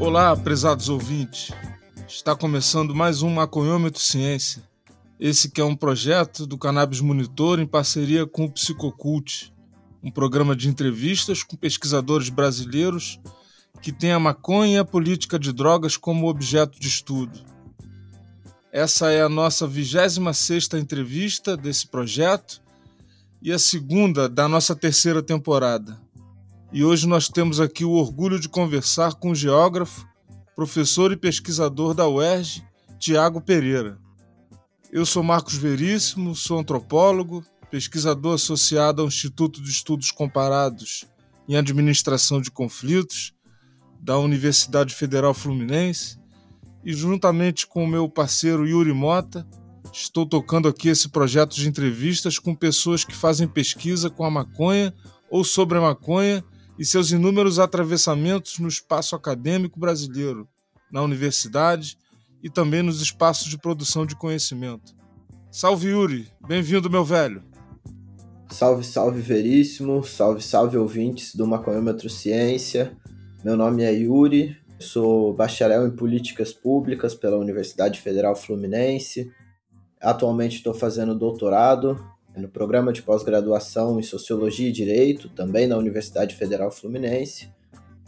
Olá, prezados ouvintes. Está começando mais um Maconhômetro Ciência. Esse que é um projeto do Cannabis Monitor em parceria com o Psicocult, um programa de entrevistas com pesquisadores brasileiros que tem a maconha e a política de drogas como objeto de estudo. Essa é a nossa 26ª entrevista desse projeto e a segunda da nossa terceira temporada. E hoje nós temos aqui o orgulho de conversar com o geógrafo, professor e pesquisador da UERJ, Tiago Pereira. Eu sou Marcos Veríssimo, sou antropólogo, pesquisador associado ao Instituto de Estudos Comparados em Administração de Conflitos da Universidade Federal Fluminense e juntamente com o meu parceiro Yuri Mota, estou tocando aqui esse projeto de entrevistas com pessoas que fazem pesquisa com a maconha ou sobre a maconha e seus inúmeros atravessamentos no espaço acadêmico brasileiro, na universidade e também nos espaços de produção de conhecimento. Salve Yuri, bem-vindo, meu velho. Salve, salve Veríssimo, salve, salve ouvintes do Maconhômetro Ciência. Meu nome é Yuri, sou bacharel em Políticas Públicas pela Universidade Federal Fluminense. Atualmente estou fazendo doutorado no programa de pós-graduação em Sociologia e Direito, também na Universidade Federal Fluminense.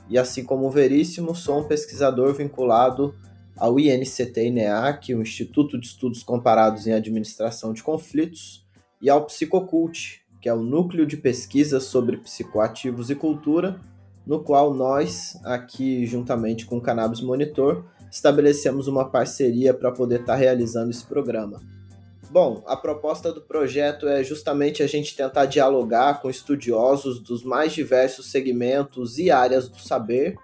E assim como o Veríssimo, sou um pesquisador vinculado ao INCT-INEAC, o Instituto de Estudos Comparados em Administração de Conflitos, e ao Psicocult, que é o núcleo de pesquisa sobre psicoativos e cultura, no qual nós, aqui juntamente com o Cannabis Monitor, estabelecemos uma parceria para poder estar tá realizando esse programa. Bom, a proposta do projeto é justamente a gente tentar dialogar com estudiosos dos mais diversos segmentos e áreas do saber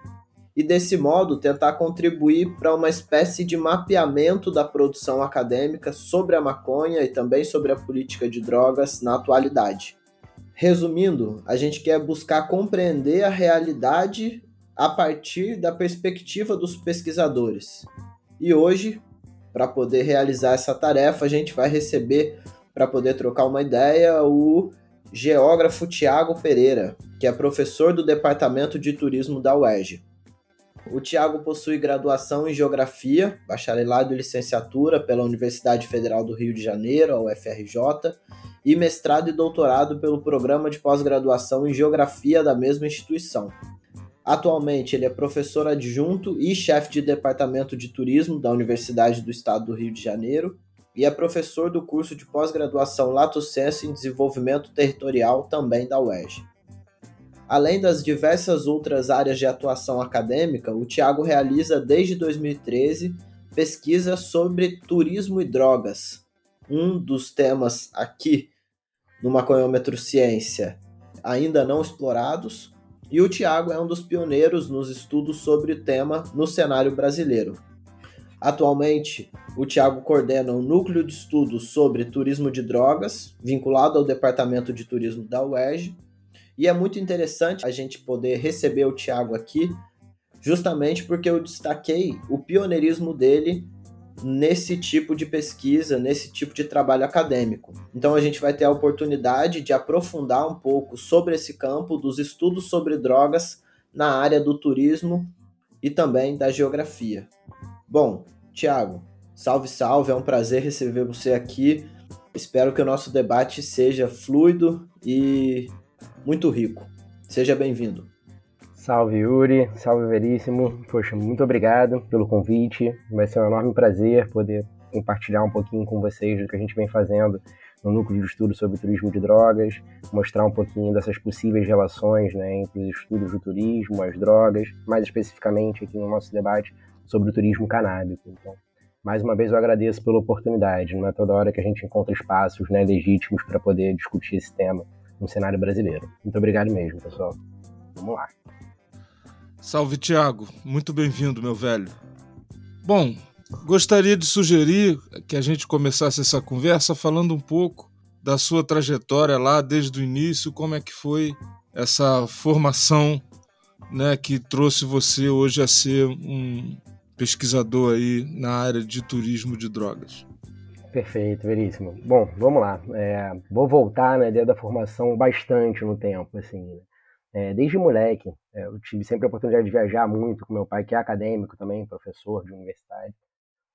e, desse modo, tentar contribuir para uma espécie de mapeamento da produção acadêmica sobre a maconha e também sobre a política de drogas na atualidade. Resumindo, a gente quer buscar compreender a realidade a partir da perspectiva dos pesquisadores. E hoje, para poder realizar essa tarefa, a gente vai receber, para poder trocar uma ideia, o geógrafo Tiago Pereira, que é professor do Departamento de Turismo da UERJ. O Tiago possui graduação em Geografia, bacharelado e licenciatura pela Universidade Federal do Rio de Janeiro, a UFRJ, e mestrado e doutorado pelo Programa de Pós-Graduação em Geografia da mesma instituição. Atualmente, ele é professor adjunto e chefe de departamento de turismo da Universidade do Estado do Rio de Janeiro e é professor do curso de pós-graduação Lato Senso em Desenvolvimento Territorial também da UERJ. Além das diversas outras áreas de atuação acadêmica, o Tiago realiza desde 2013 pesquisa sobre turismo e drogas, um dos temas aqui no Maconhômetro Ciência ainda não explorados, e o Tiago é um dos pioneiros nos estudos sobre o tema no cenário brasileiro. Atualmente, o Tiago coordena um núcleo de estudos sobre turismo de drogas, vinculado ao Departamento de Turismo da UERJ, e é muito interessante a gente poder receber o Tiago aqui, justamente porque eu destaquei o pioneirismo dele nesse tipo de pesquisa, nesse tipo de trabalho acadêmico. Então a gente vai ter a oportunidade de aprofundar um pouco sobre esse campo dos estudos sobre drogas na área do turismo e também da geografia. Bom, Tiago, salve, salve, é um prazer receber você aqui. Espero que o nosso debate seja fluido e muito rico. Seja bem-vindo. Salve Yuri, salve Veríssimo. Poxa, muito obrigado pelo convite. Vai ser um enorme prazer poder compartilhar um pouquinho com vocês do que a gente vem fazendo no núcleo de estudo sobre turismo de drogas, mostrar um pouquinho dessas possíveis relações né, entre os estudos do turismo, as drogas, mais especificamente aqui no nosso debate sobre o turismo canábico. Então, mais uma vez eu agradeço pela oportunidade. Não é toda hora que a gente encontra espaços né, legítimos para poder discutir esse tema no cenário brasileiro. Muito obrigado mesmo, pessoal. Vamos lá. Salve, Tiago. Muito bem-vindo, meu velho. Bom, gostaria de sugerir que a gente começasse essa conversa falando um pouco da sua trajetória lá desde o início, como é que foi essa formação né, que trouxe você hoje a ser um pesquisador aí na área de turismo de drogas. Perfeito, veríssimo. Bom, vamos lá. É, vou voltar na ideia da formação bastante no tempo, assim. Né? É, desde moleque, é, eu tive sempre a oportunidade de viajar muito com meu pai, que é acadêmico também, professor de universidade.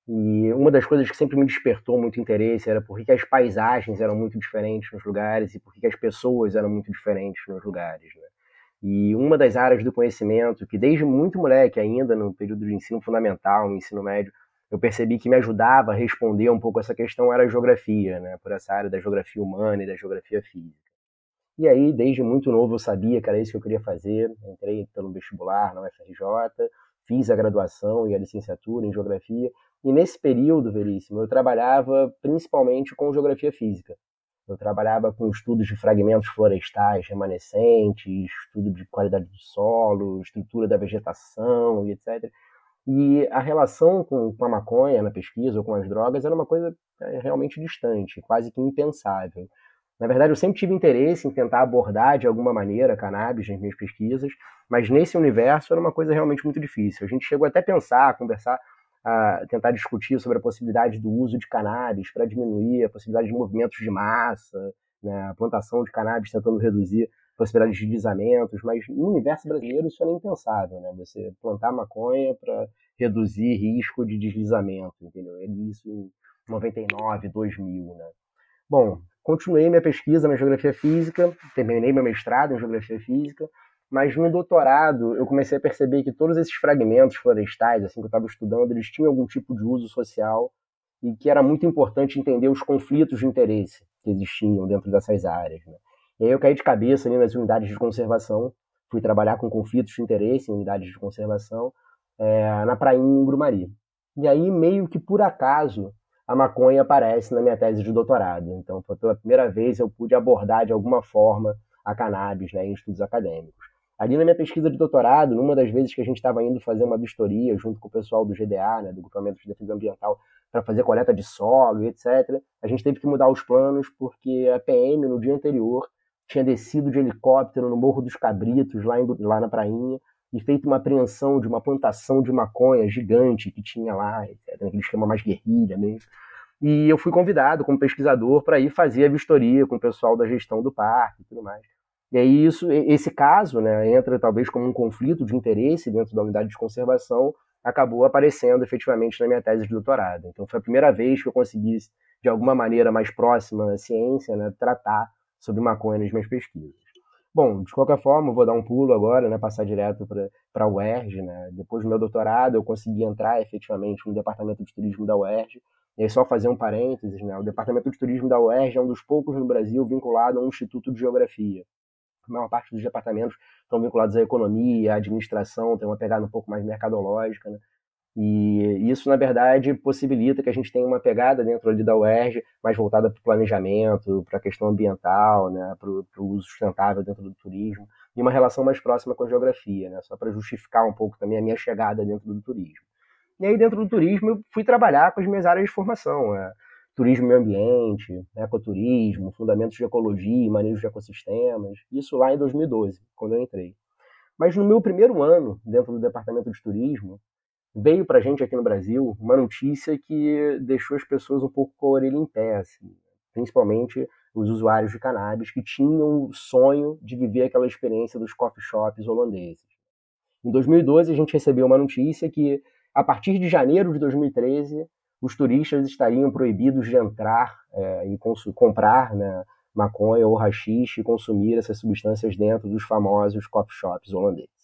E uma das coisas que sempre me despertou muito interesse era por que as paisagens eram muito diferentes nos lugares e por que as pessoas eram muito diferentes nos lugares. Né? E uma das áreas do conhecimento que desde muito moleque ainda, no período de ensino fundamental, no ensino médio, eu percebi que me ajudava a responder um pouco essa questão era a geografia, né? por essa área da geografia humana e da geografia física. E aí, desde muito novo, eu sabia que era isso que eu queria fazer. Entrei pelo vestibular na UFRJ, fiz a graduação e a licenciatura em geografia. E nesse período, Veríssimo, eu trabalhava principalmente com geografia física. Eu trabalhava com estudos de fragmentos florestais remanescentes, estudo de qualidade do solo, estrutura da vegetação e etc. E a relação com, a maconha na pesquisa ou com as drogas era uma coisa é, realmente distante, quase que impensável. Na verdade, eu sempre tive interesse em tentar abordar de alguma maneira cannabis nas minhas pesquisas, mas nesse universo era uma coisa realmente muito difícil. A gente chegou até a pensar, a conversar, a tentar discutir sobre a possibilidade do uso de cannabis para diminuir a possibilidade de movimentos de massa, né, a plantação de cannabis tentando reduzir a possibilidade de deslizamentos, mas no universo brasileiro isso é impensável, né? Você plantar maconha para reduzir risco de deslizamento, entendeu? Isso em 99, 2000, né? Bom, continuei minha pesquisa na geografia física, terminei meu mestrado em geografia física, mas no doutorado eu comecei a perceber que todos esses fragmentos florestais, assim que eu estava estudando, eles tinham algum tipo de uso social e que era muito importante entender os conflitos de interesse que existiam dentro dessas áreas. Né? E aí eu caí de cabeça ali nas unidades de conservação, fui trabalhar com conflitos de interesse em unidades de conservação é, na prainha em Grumari. E aí, meio que por acaso, a maconha aparece na minha tese de doutorado. Então, pela primeira vez, eu pude abordar de alguma forma a cannabis né, em estudos acadêmicos. Ali na minha pesquisa de doutorado, numa das vezes que a gente estava indo fazer uma vistoria junto com o pessoal do GDA, né, do Grupamento de Defesa Ambiental, para fazer coleta de solo e etc., a gente teve que mudar os planos porque a PM, no dia anterior, tinha descido de helicóptero no Morro dos Cabritos, lá, em, lá na prainha, e feito uma apreensão de uma plantação de maconha gigante que tinha lá, etc., naquele esquema mais guerrilha mesmo. E eu fui convidado como pesquisador para ir fazer a vistoria com o pessoal da gestão do parque e tudo mais. E aí isso, esse caso, né, entra talvez como um conflito de interesse dentro da unidade de conservação, acabou aparecendo efetivamente na minha tese de doutorado. Então foi a primeira vez que eu consegui, de alguma maneira mais próxima à ciência, né, tratar sobre maconha nas minhas pesquisas. Bom, de qualquer forma, vou dar um pulo agora, né, passar direto para a UERJ. Né? Depois do meu doutorado, eu consegui entrar efetivamente no departamento de turismo da UERJ. E aí, só fazer um parênteses, né? o departamento de turismo da UERJ é um dos poucos no Brasil vinculado a um instituto de geografia. A maior parte dos departamentos estão vinculados à economia, à administração, tem uma pegada um pouco mais mercadológica. Né? E isso, na verdade, possibilita que a gente tenha uma pegada dentro ali da UERJ mais voltada para o planejamento, para a questão ambiental, né, para o uso sustentável dentro do turismo, e uma relação mais próxima com a geografia, né, só para justificar um pouco também a minha chegada dentro do turismo. E aí, dentro do turismo, eu fui trabalhar com as minhas áreas de formação, né, turismo e meio ambiente, ecoturismo, fundamentos de ecologia manejo de ecossistemas, isso lá em 2012, quando eu entrei. Mas no meu primeiro ano dentro do departamento de turismo, veio para a gente aqui no Brasil uma notícia que deixou as pessoas um pouco com a orelha em pé, assim, principalmente os usuários de cannabis que tinham o sonho de viver aquela experiência dos coffee shops holandeses. Em 2012, a gente recebeu uma notícia que, a partir de janeiro de 2013, os turistas estariam proibidos de entrar é, e comprar né, maconha ou rachixe e consumir essas substâncias dentro dos famosos coffee shops holandeses.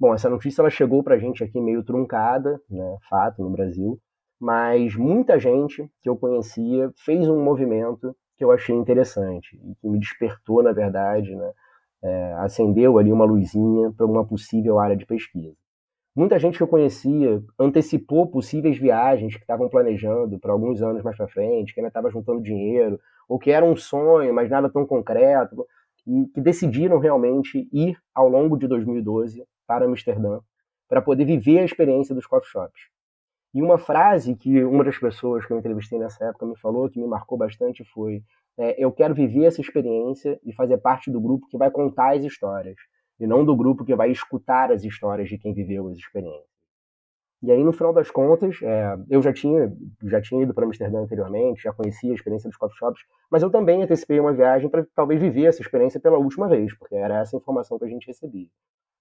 Bom, essa notícia ela chegou para a gente aqui meio truncada, né, fato, no Brasil, mas muita gente que eu conhecia fez um movimento que eu achei interessante e que me despertou, na verdade, né, é, acendeu ali uma luzinha para uma possível área de pesquisa. Muita gente que eu conhecia antecipou possíveis viagens que estavam planejando para alguns anos mais para frente, que ainda estava juntando dinheiro, ou que era um sonho, mas nada tão concreto, e que decidiram realmente ir ao longo de 2012 para Amsterdã para poder viver a experiência dos coffee shops. E uma frase que uma das pessoas que eu entrevistei nessa época me falou, que me marcou bastante, foi: é, Eu quero viver essa experiência e fazer parte do grupo que vai contar as histórias, e não do grupo que vai escutar as histórias de quem viveu as experiências. E aí, no final das contas, é, eu já tinha, já tinha ido para Amsterdã anteriormente, já conhecia a experiência dos coffee shops, mas eu também antecipei uma viagem para talvez viver essa experiência pela última vez, porque era essa informação que a gente recebia.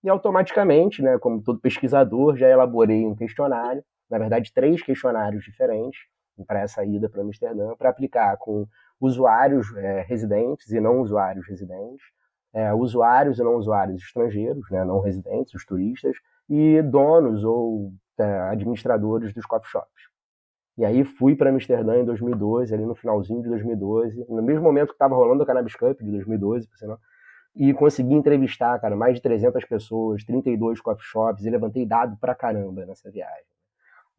E automaticamente, né, como todo pesquisador, já elaborei um questionário, na verdade, três questionários diferentes para essa ida para Amsterdã, para aplicar com usuários é, residentes e não usuários residentes, é, usuários e não usuários estrangeiros, né, não residentes, os turistas, e donos ou administradores dos coffee shops. E aí fui para Amsterdã em 2012, ali no finalzinho de 2012, no mesmo momento que estava rolando a Cannabis Cup de 2012, por sinal, e consegui entrevistar, cara, mais de 300 pessoas, 32 coffee shops, e levantei dado pra caramba nessa viagem.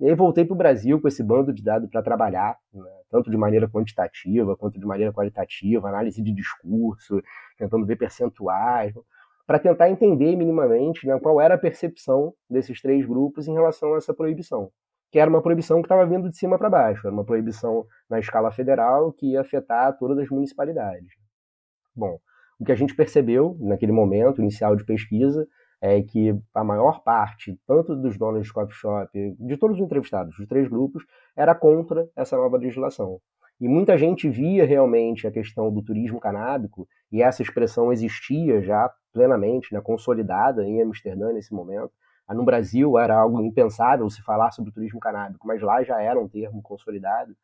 E aí voltei para o Brasil com esse bando de dados para trabalhar, né, tanto de maneira quantitativa quanto de maneira qualitativa, análise de discurso, tentando ver percentuais, para tentar entender minimamente né, qual era a percepção desses três grupos em relação a essa proibição. Que era uma proibição que estava vindo de cima para baixo, era uma proibição na escala federal que ia afetar todas as municipalidades. Bom, o que a gente percebeu naquele momento inicial de pesquisa é que a maior parte, tanto dos donos de coffee shop, de todos os entrevistados, dos três grupos, era contra essa nova legislação. E muita gente via realmente a questão do turismo canábico, e essa expressão existia já plenamente, né, consolidada em Amsterdã nesse momento. Ah, no Brasil era algo impensável se falar sobre turismo canábico, mas lá já era um termo consolidado.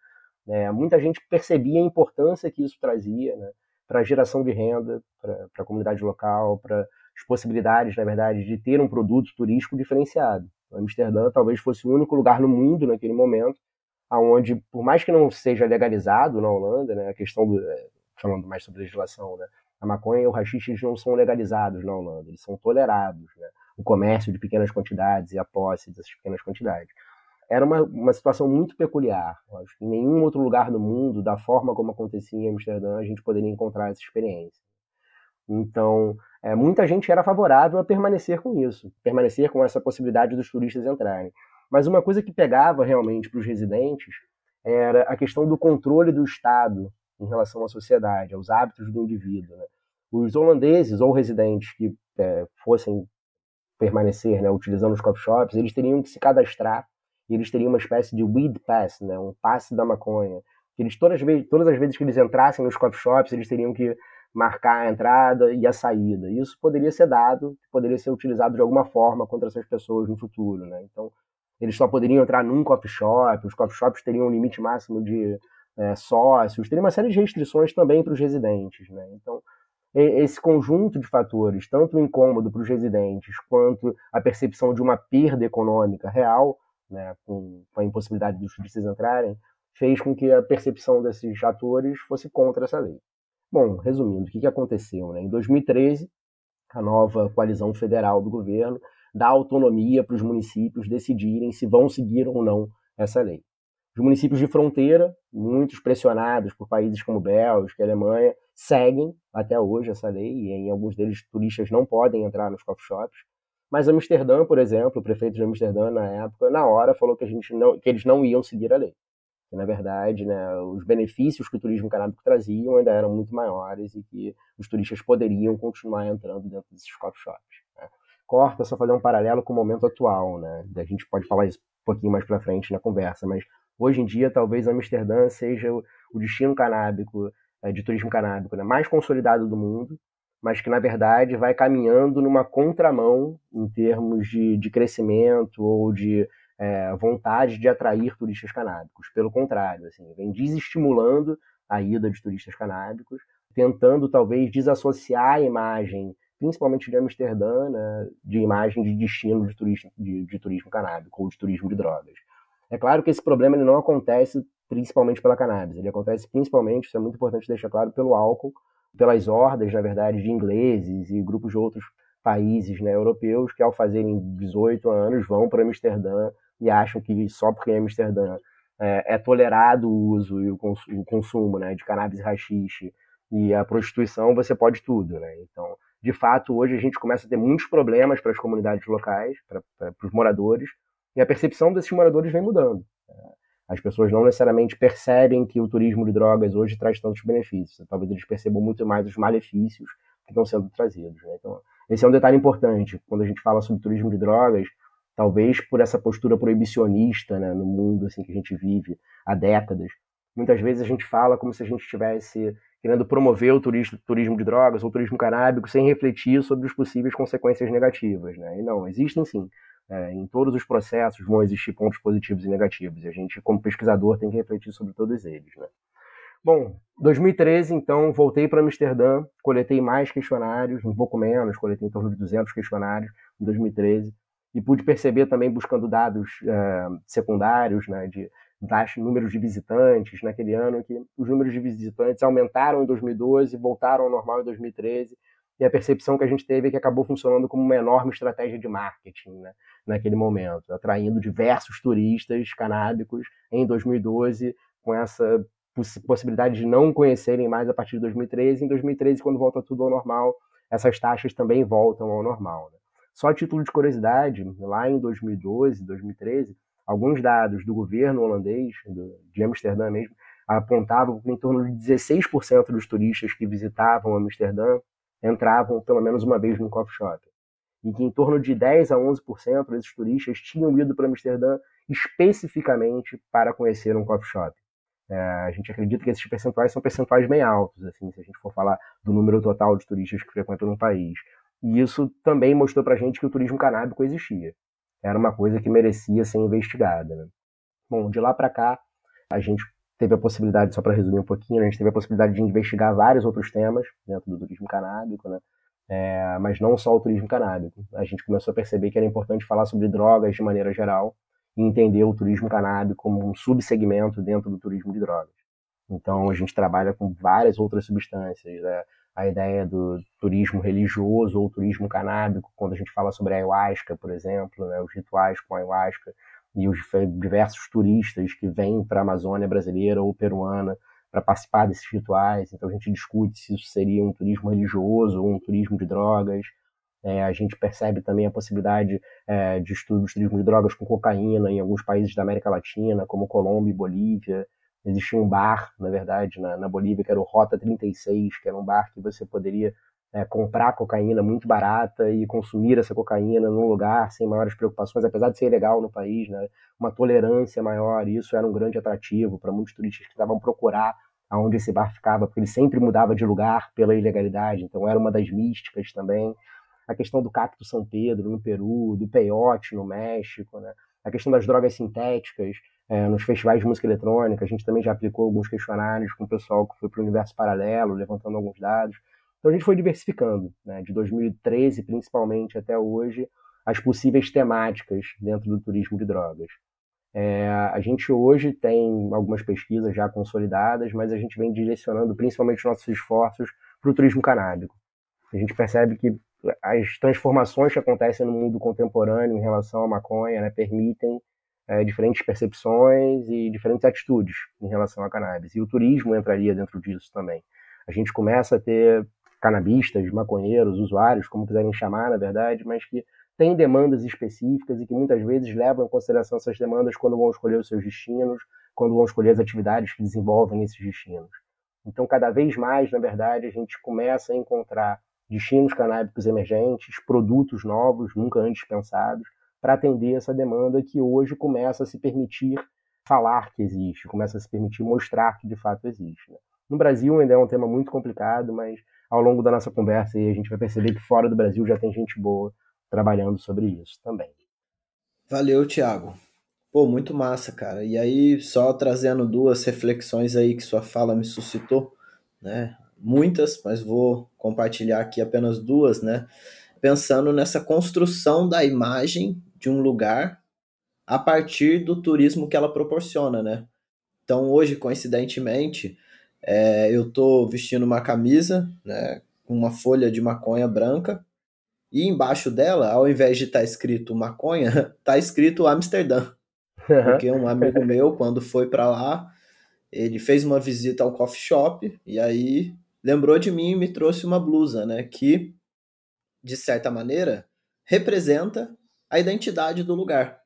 É, muita gente percebia a importância que isso trazia né, para a geração de renda, para a comunidade local, para as possibilidades, na verdade, de ter um produto turístico diferenciado. Amsterdã talvez fosse o único lugar no mundo naquele momento aonde, por mais que não seja legalizado na Holanda, né, a questão do, é, falando mais sobre legislação, né, a maconha e o rachixe não são legalizados na Holanda, eles são tolerados, né, o comércio de pequenas quantidades e a posse dessas pequenas quantidades. Era uma, uma situação muito peculiar. Acho que em nenhum outro lugar do mundo, da forma como acontecia em Amsterdã, a gente poderia encontrar essa experiência. Então, é, muita gente era favorável a permanecer com isso, permanecer com essa possibilidade dos turistas entrarem. Mas uma coisa que pegava realmente para os residentes era a questão do controle do Estado em relação à sociedade, aos hábitos do indivíduo. Né? Os holandeses ou residentes que é, fossem permanecer né, utilizando os coffee shops, eles teriam que se cadastrar e eles teriam uma espécie de weed pass, né, um passe da maconha. Eles todas, todas as vezes que eles entrassem nos coffee shops, eles teriam que marcar a entrada e a saída. Isso poderia ser dado, poderia ser utilizado de alguma forma contra essas pessoas no futuro. Né? Então, eles só poderiam entrar num coffee shop, os coffee shops teriam um limite máximo de é, sócios, teria uma série de restrições também para os residentes. Né? Então, esse conjunto de fatores, tanto o incômodo para os residentes, quanto a percepção de uma perda econômica real, né, com, a impossibilidade dos turistas entrarem, fez com que a percepção desses atores fosse contra essa lei. Bom, resumindo, o que, que aconteceu? Né? Em 2013, a nova coalizão federal do governo dá autonomia para os municípios decidirem se vão seguir ou não essa lei. Os municípios de fronteira, muitos pressionados por países como Bélgica e Alemanha, seguem até hoje essa lei, e em alguns deles turistas não podem entrar nos coffee shops. Mas Amsterdã, por exemplo, o prefeito de Amsterdã na época, na hora, falou que, a gente não, que eles não iam seguir a lei. Que, na verdade, né, os benefícios que o turismo canábico traziam ainda eram muito maiores e que os turistas poderiam continuar entrando dentro desses coffee shops corta, só fazer um paralelo com o momento atual, né? A gente pode falar isso um pouquinho mais para frente na conversa, mas hoje em dia talvez Amsterdã seja o destino canábico, é, de turismo canábico, né? mais consolidado do mundo, mas que na verdade vai caminhando numa contramão em termos de, de crescimento ou de é, vontade de atrair turistas canábicos. Pelo contrário, assim, vem desestimulando a ida de turistas canábicos, tentando talvez desassociar a imagem principalmente de Amsterdã, né, de imagem de destino de turismo, de, de turismo canábico ou de turismo de drogas. É claro que esse problema ele não acontece principalmente pela cannabis, ele acontece principalmente, isso é muito importante deixar claro, pelo álcool, pelas hordas, na verdade, de ingleses e grupos de outros países né, europeus que, ao fazerem 18 anos, vão para Amsterdã e acham que só porque em Amsterdã é, é tolerado o uso e o, consumo, o consumo né, de cannabis e rachixe e a prostituição, você pode tudo. Né? Então, de fato, hoje a gente começa a ter muitos problemas para as comunidades locais, para, os moradores, e a percepção desses moradores vem mudando. As pessoas não necessariamente percebem que o turismo de drogas hoje traz tantos benefícios. Talvez eles percebam muito mais os malefícios que estão sendo trazidos. Né? Então, esse é um detalhe importante. Quando a gente fala sobre turismo de drogas, talvez por essa postura proibicionista né, no mundo assim que a gente vive há décadas. Muitas vezes a gente fala como se a gente estivesse querendo promover o turismo, turismo de drogas ou turismo canábico sem refletir sobre as possíveis consequências negativas. Né? E não, existem sim. É, em todos os processos vão existir pontos positivos e negativos. E a gente, como pesquisador, tem que refletir sobre todos eles. Né? Bom, 2013, então, voltei para Amsterdã, coletei mais questionários, um pouco menos, coletei em torno de 200 questionários em 2013 e pude perceber também, buscando dados uh, secundários, né, de baixos números de visitantes naquele ano, que os números de visitantes aumentaram em 2012, voltaram ao normal em 2013, e a percepção que a gente teve é que acabou funcionando como uma enorme estratégia de marketing né, naquele momento, atraindo diversos turistas canábicos em 2012, com essa possibilidade de não conhecerem mais a partir de 2013. Em 2013, quando volta tudo ao normal, essas taxas também voltam ao normal. Né? Só a título de curiosidade, lá em 2012, 2013, alguns dados do governo holandês, do, de Amsterdã mesmo, apontavam que em torno de 16% dos turistas que visitavam Amsterdã entravam pelo menos uma vez no coffee shop. E que em torno de 10 a 11% desses turistas tinham ido para Amsterdã especificamente para conhecer um coffee shop. É, a gente acredita que esses percentuais são percentuais bem altos, assim, se a gente for falar do número total de turistas que frequentam no país. E isso também mostrou para a gente que o turismo canábico existia. Era uma coisa que merecia ser investigada. Né? Bom, de lá para cá, a gente teve a possibilidade, só para resumir um pouquinho, a gente teve a possibilidade de investigar vários outros temas dentro do turismo canábico, né? É, mas não só o turismo canábico. A gente começou a perceber que era importante falar sobre drogas de maneira geral e entender o turismo canábico como um subsegmento dentro do turismo de drogas. Então a gente trabalha com várias outras substâncias. Né? a ideia do turismo religioso ou turismo canábico, quando a gente fala sobre ayahuasca, por exemplo, né, os rituais com ayahuasca e os diversos turistas que vêm para a Amazônia brasileira ou peruana para participar desses rituais. Então a gente discute se isso seria um turismo religioso ou um turismo de drogas. É, a gente percebe também a possibilidade é, de estudo do turismo de drogas com cocaína em alguns países da América Latina, como Colômbia e Bolívia. Existia um bar, na verdade, na, na Bolívia, que era o Rota 36, que era um bar que você poderia é, comprar cocaína muito barata e consumir essa cocaína num lugar sem maiores preocupações, apesar de ser ilegal no país, né? uma tolerância maior, isso era um grande atrativo para muitos turistas que estavam procurar aonde esse bar ficava, porque ele sempre mudava de lugar pela ilegalidade, então era uma das místicas também. A questão do cacto São Pedro no Peru, do peiote no México, né? a questão das drogas sintéticas, é, nos festivais de música eletrônica, a gente também já aplicou alguns questionários com o pessoal que foi para o universo paralelo, levantando alguns dados. Então a gente foi diversificando, né, de 2013 principalmente até hoje, as possíveis temáticas dentro do turismo de drogas. É, a gente hoje tem algumas pesquisas já consolidadas, mas a gente vem direcionando principalmente os nossos esforços para o turismo canábico. A gente percebe que as transformações que acontecem no mundo contemporâneo em relação à maconha né, permitem é, diferentes percepções e diferentes atitudes em relação à cannabis. E o turismo entraria dentro disso também. A gente começa a ter canabistas, maconheiros, usuários, como quiserem chamar, na verdade, mas que têm demandas específicas e que muitas vezes levam em consideração essas demandas quando vão escolher os seus destinos, quando vão escolher as atividades que desenvolvem esses destinos. Então, cada vez mais, na verdade, a gente começa a encontrar destinos canábicos emergentes, produtos novos, nunca antes pensados, para atender essa demanda que hoje começa a se permitir falar que existe, começa a se permitir mostrar que de fato existe. Né? No Brasil ainda é um tema muito complicado, mas ao longo da nossa conversa a gente vai perceber que fora do Brasil já tem gente boa trabalhando sobre isso também. Valeu, Thiago. Pô, muito massa, cara. E aí, só trazendo duas reflexões aí que sua fala me suscitou, né? Muitas, mas vou compartilhar aqui apenas duas, né? Pensando nessa construção da imagem de um lugar a partir do turismo que ela proporciona, né? Então hoje, coincidentemente, é, eu tô vestindo uma camisa, né, com uma folha de maconha branca e embaixo dela, ao invés de estar tá escrito maconha, tá escrito Amsterdã, porque um amigo meu quando foi para lá, ele fez uma visita ao coffee shop e aí lembrou de mim e me trouxe uma blusa, né, que de certa maneira representa a identidade do lugar.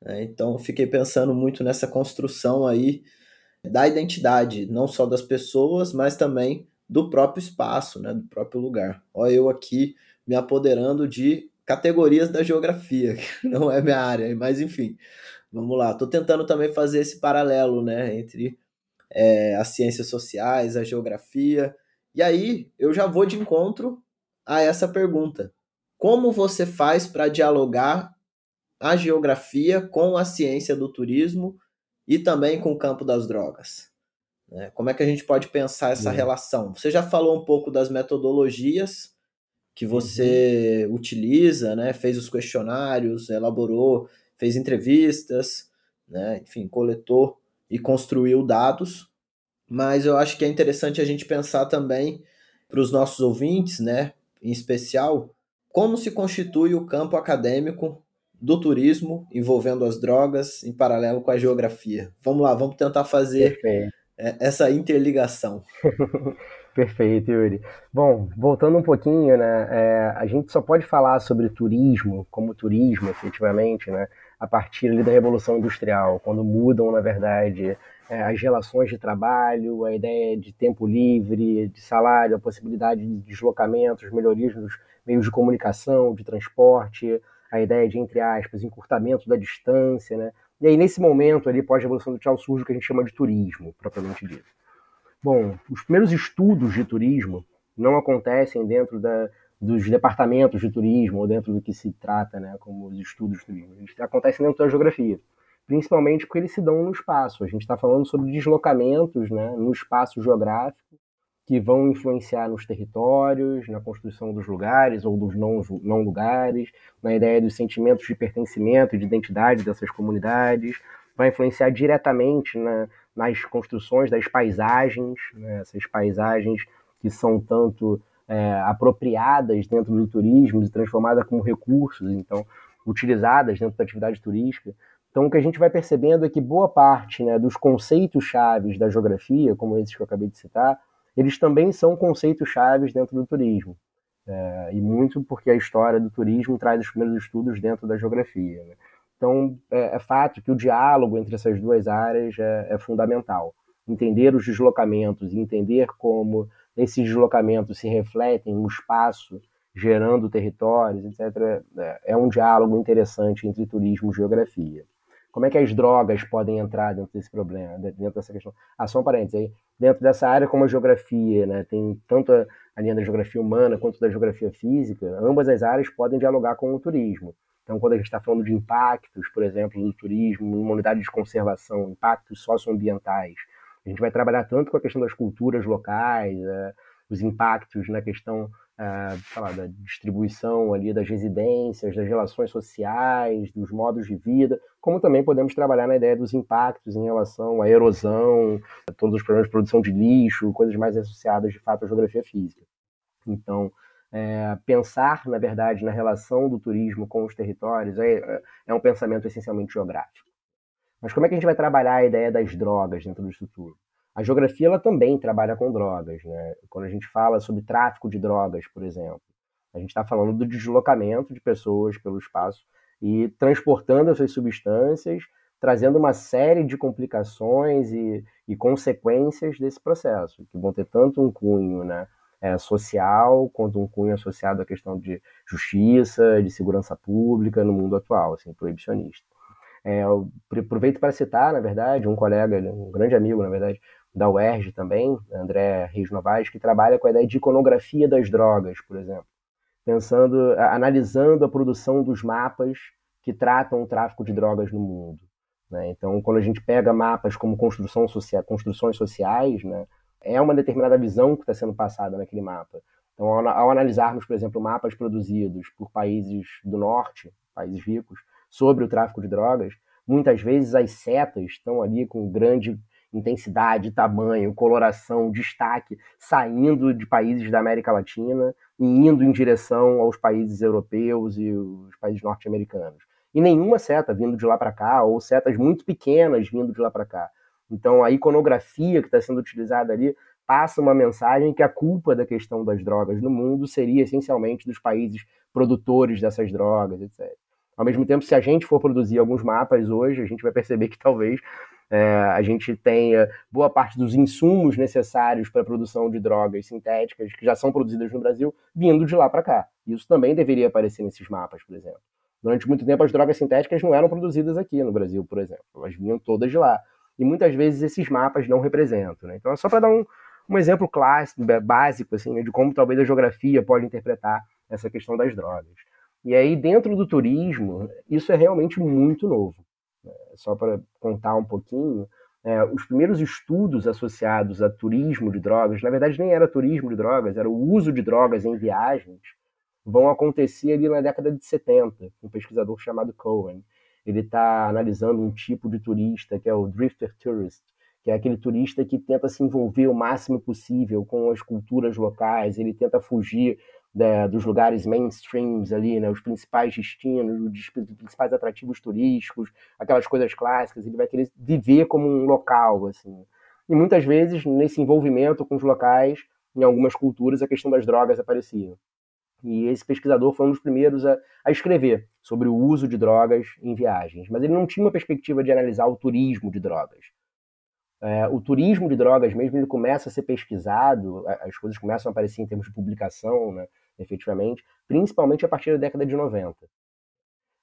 Né? Então, fiquei pensando muito nessa construção aí da identidade, não só das pessoas, mas também do próprio espaço, né, do próprio lugar. Olha eu aqui me apoderando de categorias da geografia, que não é minha área, mas enfim, vamos lá. Estou tentando também fazer esse paralelo né, entre é, as ciências sociais, a geografia. E aí eu já vou de encontro a essa pergunta: como você faz para dialogar a geografia com a ciência do turismo e também com o campo das drogas? Né? Como é que a gente pode pensar essa uhum. relação? Você já falou um pouco das metodologias que você uhum. utiliza, né? Fez os questionários, elaborou, fez entrevistas, né? Enfim, coletou e construiu dados. Mas eu acho que é interessante a gente pensar também para os nossos ouvintes, né? Em especial, como se constitui o campo acadêmico do turismo envolvendo as drogas em paralelo com a geografia. Vamos lá, vamos tentar fazer Perfeito. essa interligação. Perfeito, Yuri. Bom, voltando um pouquinho, né, é, a gente só pode falar sobre turismo, como turismo, efetivamente, né, a partir da Revolução Industrial, quando mudam, na verdade, é, as relações de trabalho, a ideia de tempo livre, de salário, a possibilidade de deslocamentos, melhorias nos meios de comunicação, de transporte, a ideia de, entre aspas, encurtamento da distância, né, e aí, nesse momento, ali, pós-revolução industrial, surge o que a gente chama de turismo, propriamente dito. Bom, os primeiros estudos de turismo não acontecem dentro da, dos departamentos de turismo ou dentro do que se trata né, como os estudos de turismo. Acontecem dentro da geografia, principalmente porque eles se dão no espaço. A gente está falando sobre deslocamentos né, no espaço geográfico que vão influenciar nos territórios, na construção dos lugares ou dos não, não lugares, na ideia dos sentimentos de pertencimento e de identidade dessas comunidades, vai influenciar diretamente na, nas construções das paisagens, né, essas paisagens que são tanto é, apropriadas dentro do turismo e transformadas como recursos, então utilizadas dentro da atividade turística. Então, o que a gente vai percebendo é que boa parte né, dos conceitos chaves da geografia, como esses que eu acabei de citar, eles também são conceitos chaves dentro do turismo. É, e muito porque a história do turismo traz os primeiros estudos dentro da geografia. Né? Então, é, é, fato que o diálogo entre essas duas áreas é, é fundamental. Entender os deslocamentos entender como esses deslocamentos se refletem no espaço, gerando territórios, etc., é, é um diálogo interessante entre turismo e geografia. Como é que as drogas podem entrar dentro desse problema, dentro dessa questão? Ah, só um parênteses aí. Dentro dessa área, como a geografia, né, tem tanto a, a linha da geografia humana quanto da geografia física, ambas as áreas podem dialogar com o turismo. Então, quando a gente está falando de impactos, por exemplo, do turismo, uma unidade de conservação, impactos socioambientais, a gente vai trabalhar tanto com a questão das culturas locais, é, os impactos na questão é, lá, da distribuição ali das residências, das relações sociais, dos modos de vida, como também podemos trabalhar na ideia dos impactos em relação à erosão, a todos os problemas de produção de lixo, coisas mais associadas de fato à geografia física. Então, é, pensar, na verdade, na relação do turismo com os territórios é, é um pensamento essencialmente geográfico. Mas como é que a gente vai trabalhar a ideia das drogas dentro disso tudo? A geografia ela também trabalha com drogas. Né? Quando a gente fala sobre tráfico de drogas, por exemplo, a gente está falando do deslocamento de pessoas pelo espaço e transportando essas substâncias, trazendo uma série de complicações e, e consequências desse processo, que vão ter tanto um cunho né, é, social, quanto um cunho associado à questão de justiça, de segurança pública no mundo atual, assim, proibicionista. É, aproveito para citar, na verdade, um colega, um grande amigo, na verdade, da UERJ também, André Reis Novaes, que trabalha com a ideia de iconografia das drogas, por exemplo, pensando, analisando a produção dos mapas que tratam o tráfico de drogas no mundo. Né? Então, quando a gente pega mapas como construção social, construções sociais, né, é uma determinada visão que está sendo passada naquele mapa. Então, ao, ao, analisarmos, por exemplo, mapas produzidos por países do norte, países ricos, sobre o tráfico de drogas, muitas vezes as setas estão ali com grande intensidade, tamanho, coloração, destaque, saindo de países da América Latina e indo em direção aos países europeus e os países norte-americanos. E nenhuma seta vindo de lá para cá, ou setas muito pequenas vindo de lá para cá. Então, a iconografia que está sendo utilizada ali passa uma mensagem que a culpa da questão das drogas no mundo seria essencialmente dos países produtores dessas drogas, etc. Ao mesmo tempo, se a gente for produzir alguns mapas hoje, a gente vai perceber que talvez é, a gente tenha boa parte dos insumos necessários para a produção de drogas sintéticas que já são produzidas no Brasil vindo de lá para cá. Isso também deveria aparecer nesses mapas, por exemplo. Durante muito tempo, as drogas sintéticas não eram produzidas aqui no Brasil, por exemplo. Elas vinham todas de lá. E muitas vezes esses mapas não representam. Né? Então, é só para dar um, um exemplo clássico, básico, assim, né, de como talvez a geografia pode interpretar essa questão das drogas. E aí, dentro do turismo, isso é realmente muito novo. Né? Só para contar um pouquinho, é, os primeiros estudos associados a turismo de drogas, na verdade nem era turismo de drogas, era o uso de drogas em viagens, vão acontecer ali na década de 70, um pesquisador chamado Cohen. Ele está analisando um tipo de turista que é o drifter tourist, que é aquele turista que tenta se envolver o máximo possível com as culturas locais, ele tenta fugir né, dos lugares mainstreams ali, né, os principais destinos, os principais atrativos turísticos, aquelas coisas clássicas, ele vai querer viver como um local, assim. E muitas vezes, nesse envolvimento com os locais, em algumas culturas, a questão das drogas aparecia. E esse pesquisador foi um dos primeiros a, a escrever sobre o uso de drogas em viagens, mas ele não tinha uma perspectiva de analisar o turismo de drogas. É, o turismo de drogas mesmo ele começa a ser pesquisado, as coisas começam a aparecer em termos de publicação, né, efetivamente, principalmente a partir da década de 90.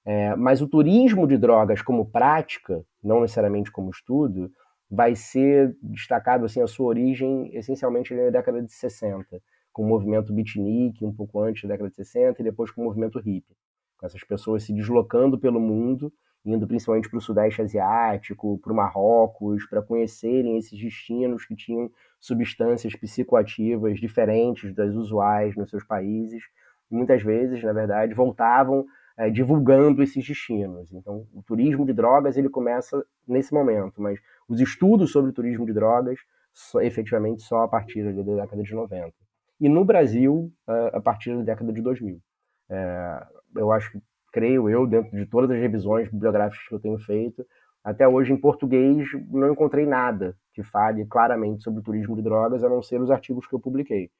É, mas o turismo de drogas como prática, não necessariamente como estudo, vai ser destacado assim a sua origem essencialmente na década de 60, com o movimento beatnik um pouco antes da década de 60 e depois com o movimento hippie, com essas pessoas se deslocando pelo mundo indo principalmente para o Sudeste Asiático, para o Marrocos, para conhecerem esses destinos que tinham substâncias psicoativas diferentes das usuais nos seus países. Muitas vezes, na verdade, voltavam é, divulgando esses destinos. Então, o turismo de drogas ele começa nesse momento, mas os estudos sobre o turismo de drogas só, efetivamente só a partir da década de 90. E no Brasil, a partir da década de 2000. É, eu acho que creio eu, dentro de todas as revisões bibliográficas que eu tenho feito, até hoje em português não encontrei nada que fale claramente sobre turismo de drogas, a não ser os artigos que eu publiquei.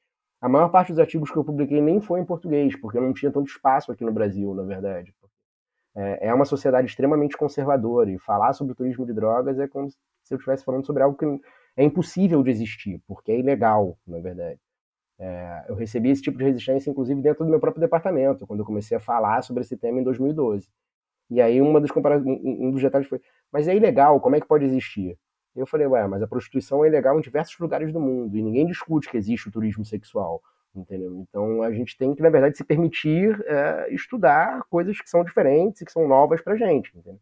A maior parte dos artigos que eu publiquei nem foi em português, porque eu não tinha tanto espaço aqui no Brasil, na verdade. É, é uma sociedade extremamente conservadora e falar sobre turismo de drogas é como se eu estivesse falando sobre algo que é impossível de existir, porque é ilegal, na verdade. É, eu recebi esse tipo de resistência, inclusive, dentro do meu próprio departamento, quando eu comecei a falar sobre esse tema em 2012. E aí uma das um dos detalhes foi, mas é ilegal, como é que pode existir? Eu falei, ué, mas a prostituição é ilegal em diversos lugares do mundo, e ninguém discute que existe o turismo sexual, entendeu? Então a gente tem que, na verdade, se permitir é, estudar coisas que são diferentes e que são novas pra gente, entendeu?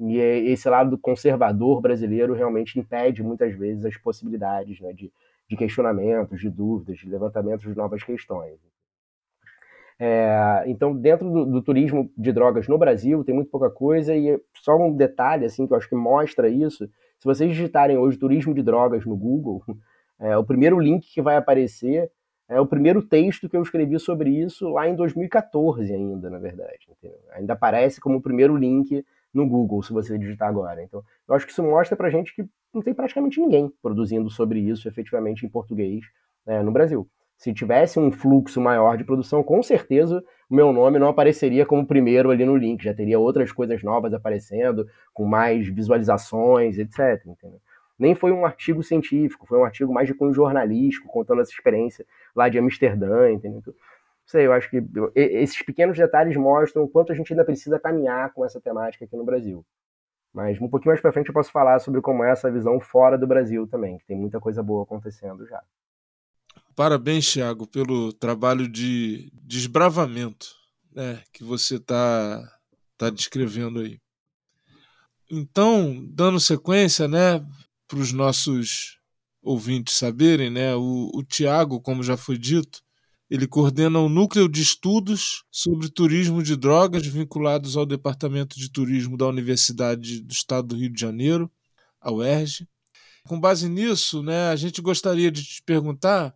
E é, esse lado conservador brasileiro realmente impede, muitas vezes, as possibilidades né, de de questionamentos, de dúvidas, de levantamentos de novas questões. É, então, dentro do, do, turismo de drogas no Brasil, tem muito pouca coisa, e só um detalhe assim que eu acho que mostra isso: se vocês digitarem hoje turismo de drogas no Google, é, o primeiro link que vai aparecer é o primeiro texto que eu escrevi sobre isso lá em 2014, ainda, na verdade. Entendeu? Ainda aparece como o primeiro link no Google, se você digitar agora. Então, eu acho que isso mostra pra gente que não tem praticamente ninguém produzindo sobre isso efetivamente em português né, no Brasil. Se tivesse um fluxo maior de produção, com certeza o meu nome não apareceria como primeiro ali no link, já teria outras coisas novas aparecendo, com mais visualizações, etc. Entendeu? Nem foi um artigo científico, foi um artigo mais de cunho jornalístico, contando essa experiência lá de Amsterdã, entendeu? Não sei, eu acho que esses pequenos detalhes mostram o quanto a gente ainda precisa caminhar com essa temática aqui no Brasil. Mas um pouquinho mais para frente eu posso falar sobre como é essa visão fora do Brasil também, que tem muita coisa boa acontecendo já. Parabéns, Thiago, pelo trabalho de desbravamento né, que você está tá descrevendo aí. Então, dando sequência né, para os nossos ouvintes saberem, né, o, o Tiago, como já foi dito, ele coordena o núcleo de estudos sobre turismo de drogas vinculados ao Departamento de Turismo da Universidade do Estado do Rio de Janeiro, a UERJ. Com base nisso, né, a gente gostaria de te perguntar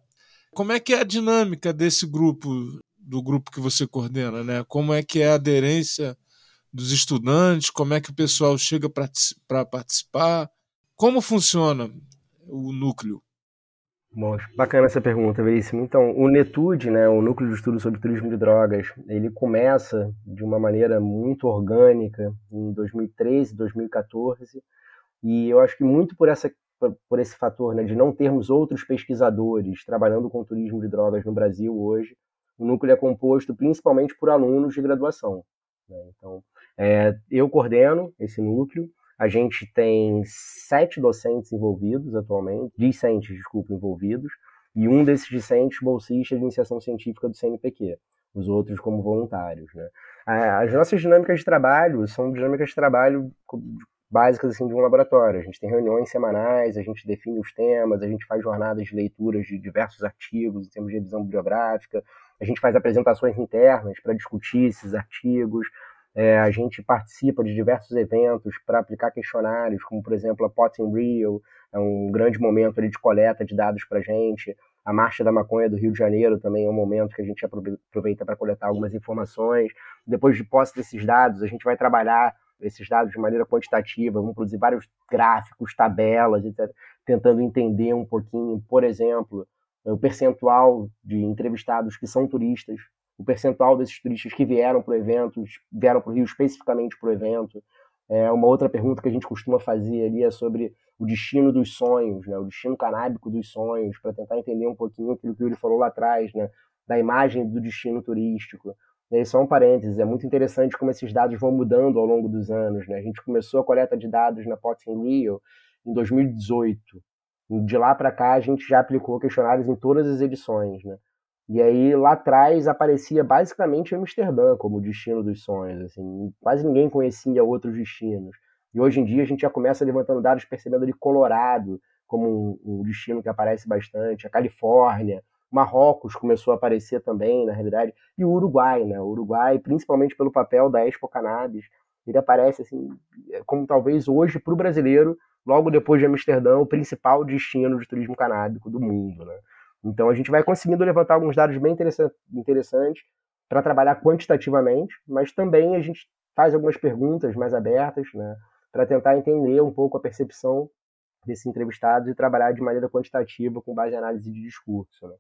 como é que é a dinâmica desse grupo, do grupo que você coordena, né? Como é que é a aderência dos estudantes, como é que o pessoal chega para participar, como funciona o núcleo? Bom, bacana essa pergunta, Veríssimo. Então, o NETUD, né, o Núcleo de Estudo sobre Turismo de Drogas, ele começa de uma maneira muito orgânica em 2013, 2014, e eu acho que muito por, essa, por esse fator né, de não termos outros pesquisadores trabalhando com turismo de drogas no Brasil hoje, o núcleo é composto principalmente por alunos de graduação. Né? Então, é, eu coordeno esse núcleo. A gente tem sete docentes envolvidos atualmente, discentes, desculpa, envolvidos, e um desses discentes bolsista de iniciação científica do CNPq, os outros como voluntários. Né? As nossas dinâmicas de trabalho são dinâmicas de trabalho básicas assim de um laboratório. A gente tem reuniões semanais, a gente define os temas, a gente faz jornadas de leituras de diversos artigos em termos de revisão bibliográfica, a gente faz apresentações internas para discutir esses artigos, é, a gente participa de diversos eventos para aplicar questionários, como por exemplo a Pot in Rio, é um grande momento ali, de coleta de dados para a gente. A Marcha da Maconha do Rio de Janeiro também é um momento que a gente aproveita para coletar algumas informações. Depois de posse desses dados, a gente vai trabalhar esses dados de maneira quantitativa, vamos produzir vários gráficos, tabelas, tentando entender um pouquinho, por exemplo, o percentual de entrevistados que são turistas, o percentual desses turistas que vieram para o evento, vieram para o Rio especificamente para o evento. É, uma outra pergunta que a gente costuma fazer ali é sobre o destino dos sonhos, né, o destino canábico dos sonhos, para tentar entender um pouquinho aquilo que ele falou lá atrás, né, da imagem do destino turístico. E aí, só um parênteses, é muito interessante como esses dados vão mudando ao longo dos anos. Né? A gente começou a coleta de dados na Pots in Rio em 2018. De lá para cá, a gente já aplicou questionários em todas as edições. Né? E aí lá atrás aparecia basicamente Amsterdã como destino dos sonhos, assim, quase ninguém conhecia outros destinos. E hoje em dia a gente já começa levantando dados percebendo ali Colorado como um, um destino que aparece bastante, a Califórnia, Marrocos começou a aparecer também, na realidade, e o Uruguai, né? O Uruguai, principalmente pelo papel da Expo Cannabis, ele aparece assim como talvez hoje para o brasileiro, logo depois de Amsterdã, o principal destino de turismo canábico do mundo, né? Então a gente vai conseguindo levantar alguns dados bem interessantes para trabalhar quantitativamente, mas também a gente faz algumas perguntas mais abertas, né, para tentar entender um pouco a percepção desses entrevistados e trabalhar de maneira quantitativa com base em análise de discurso. Né.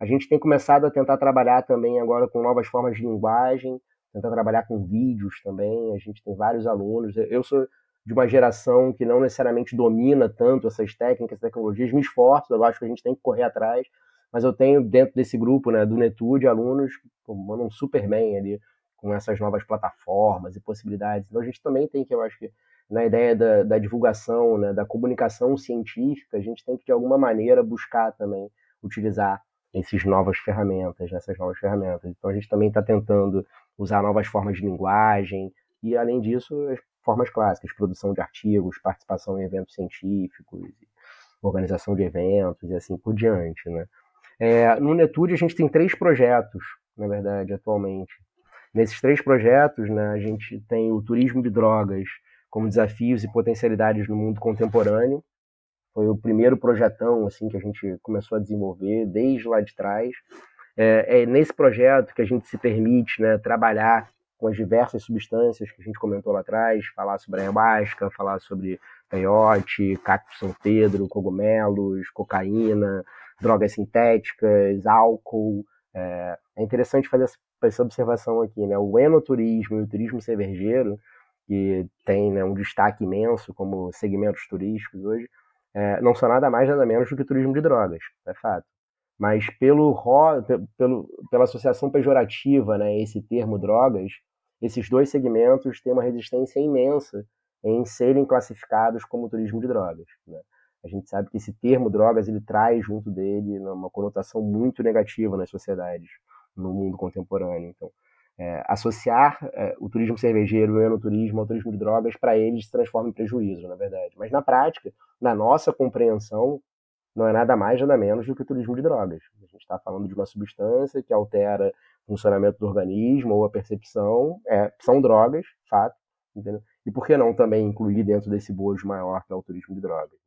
A gente tem começado a tentar trabalhar também agora com novas formas de linguagem, tentar trabalhar com vídeos também. A gente tem vários alunos. Eu sou de uma geração que não necessariamente domina tanto essas técnicas, tecnologias, me esforço, eu acho que a gente tem que correr atrás, mas eu tenho dentro desse grupo, né, do Netude, alunos que mandam super bem ali com essas novas plataformas e possibilidades. Então a gente também tem que, eu acho que, na ideia da, da divulgação, né, da comunicação científica, a gente tem que, de alguma maneira, buscar também utilizar essas novas ferramentas, essas novas ferramentas. Então a gente também está tentando usar novas formas de linguagem e, além disso, formas clássicas, produção de artigos, participação em eventos científicos, organização de eventos e assim por diante, né? É, no Netude a gente tem três projetos, na verdade, atualmente. Nesses três projetos, né, a gente tem o turismo de drogas como desafios e potencialidades no mundo contemporâneo. Foi o primeiro projetão assim que a gente começou a desenvolver desde lá de trás. É, é nesse projeto que a gente se permite né, trabalhar com as diversas substâncias que a gente comentou lá atrás, falar sobre a ayahuasca, falar sobre peiote, cacto São Pedro, cogumelos, cocaína, drogas sintéticas, álcool. É, é interessante fazer essa observação aqui, né? O enoturismo e o turismo cervejeiro, que tem né, um destaque imenso como segmentos turísticos hoje, é, não são nada mais nada menos do que turismo de drogas, é fato. Mas pelo, pelo, pela associação pejorativa, né, esse termo drogas, esses dois segmentos têm uma resistência imensa em serem classificados como turismo de drogas. Né? A gente sabe que esse termo drogas ele traz junto dele uma conotação muito negativa nas sociedades, no mundo contemporâneo. Então, é, associar é, o turismo cervejeiro o enoturismo ao turismo de drogas, para eles, se transforma em prejuízo, na verdade. Mas na prática, na nossa compreensão, não é nada mais, nada menos do que o turismo de drogas. A gente está falando de uma substância que altera o funcionamento do organismo ou a percepção, é, são drogas, fato, entendeu? E por que não também incluir dentro desse bojo maior que é o turismo de drogas?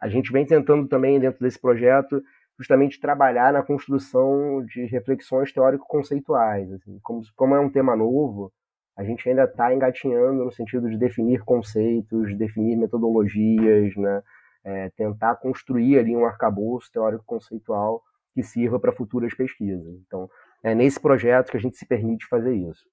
A gente vem tentando também, dentro desse projeto, justamente trabalhar na construção de reflexões teórico-conceituais. Assim. Como, como é um tema novo, a gente ainda está engatinhando no sentido de definir conceitos, definir metodologias, né? É, tentar construir ali um arcabouço teórico-conceitual que sirva para futuras pesquisas. Então, é nesse projeto que a gente se permite fazer isso.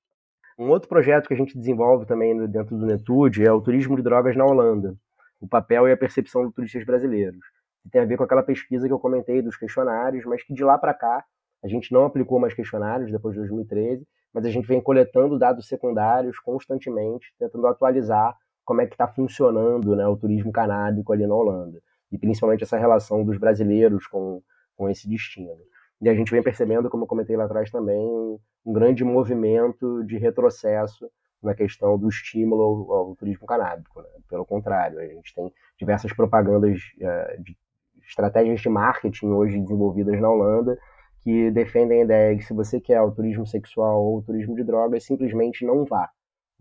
Um outro projeto que a gente desenvolve também dentro do Netude é o turismo de drogas na Holanda o papel e a percepção dos turistas brasileiros. Que tem a ver com aquela pesquisa que eu comentei dos questionários, mas que de lá para cá A gente não aplicou mais questionários depois de 2013, mas a gente vem coletando dados secundários constantemente, tentando atualizar como é que está funcionando né, o turismo canábico ali na Holanda. E principalmente essa relação dos brasileiros com, com esse destino. E a gente vem percebendo, como eu comentei lá atrás também, um, grande movimento de retrocesso na questão do estímulo ao, ao turismo canábico. Né? Pelo contrário, a gente tem diversas propagandas uh, de estratégias de marketing hoje desenvolvidas na Holanda que defendem a ideia de que se você quer o turismo sexual ou o turismo de drogas, simplesmente não vá.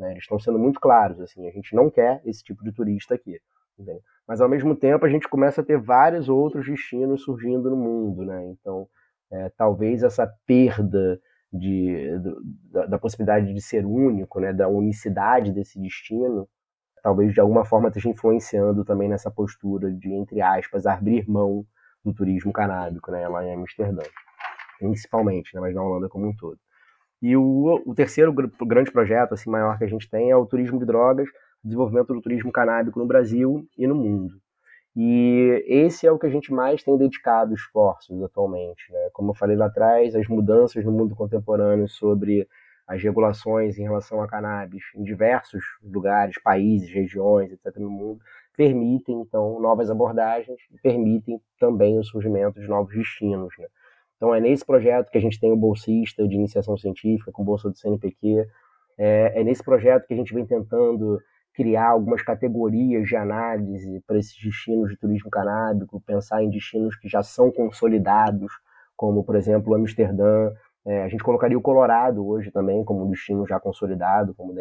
Né? Eles estão sendo muito claros, assim, a gente não quer esse tipo de turista aqui. Mas ao mesmo tempo a gente começa a ter vários outros destinos surgindo no mundo, né? Então, é, talvez essa perda de, da, da, possibilidade de ser único, né, da unicidade desse destino, talvez de alguma forma esteja influenciando também nessa postura de, entre aspas, abrir mão do turismo canábico, né, lá em Amsterdã principalmente, né, mas na Holanda como um todo. E o, o terceiro grande projeto, assim, maior que a gente tem é o turismo de drogas, o desenvolvimento do turismo canábico no Brasil e no mundo. E esse é o que a gente mais tem dedicado esforços atualmente. Né? Como eu falei lá atrás, as mudanças no mundo contemporâneo sobre as regulações em relação a cannabis em diversos lugares, países, regiões, etc. no mundo, permitem, então, novas abordagens e permitem também o surgimento de novos destinos. Né? Então é nesse projeto que a gente tem o bolsista de iniciação científica com bolsa do CNPq. É, é nesse projeto que a gente vem tentando criar algumas categorias de análise para esses destinos de turismo canábico, pensar em destinos que já são consolidados, como por exemplo Amsterdã. É, a gente colocaria o Colorado hoje também como um destino já consolidado, como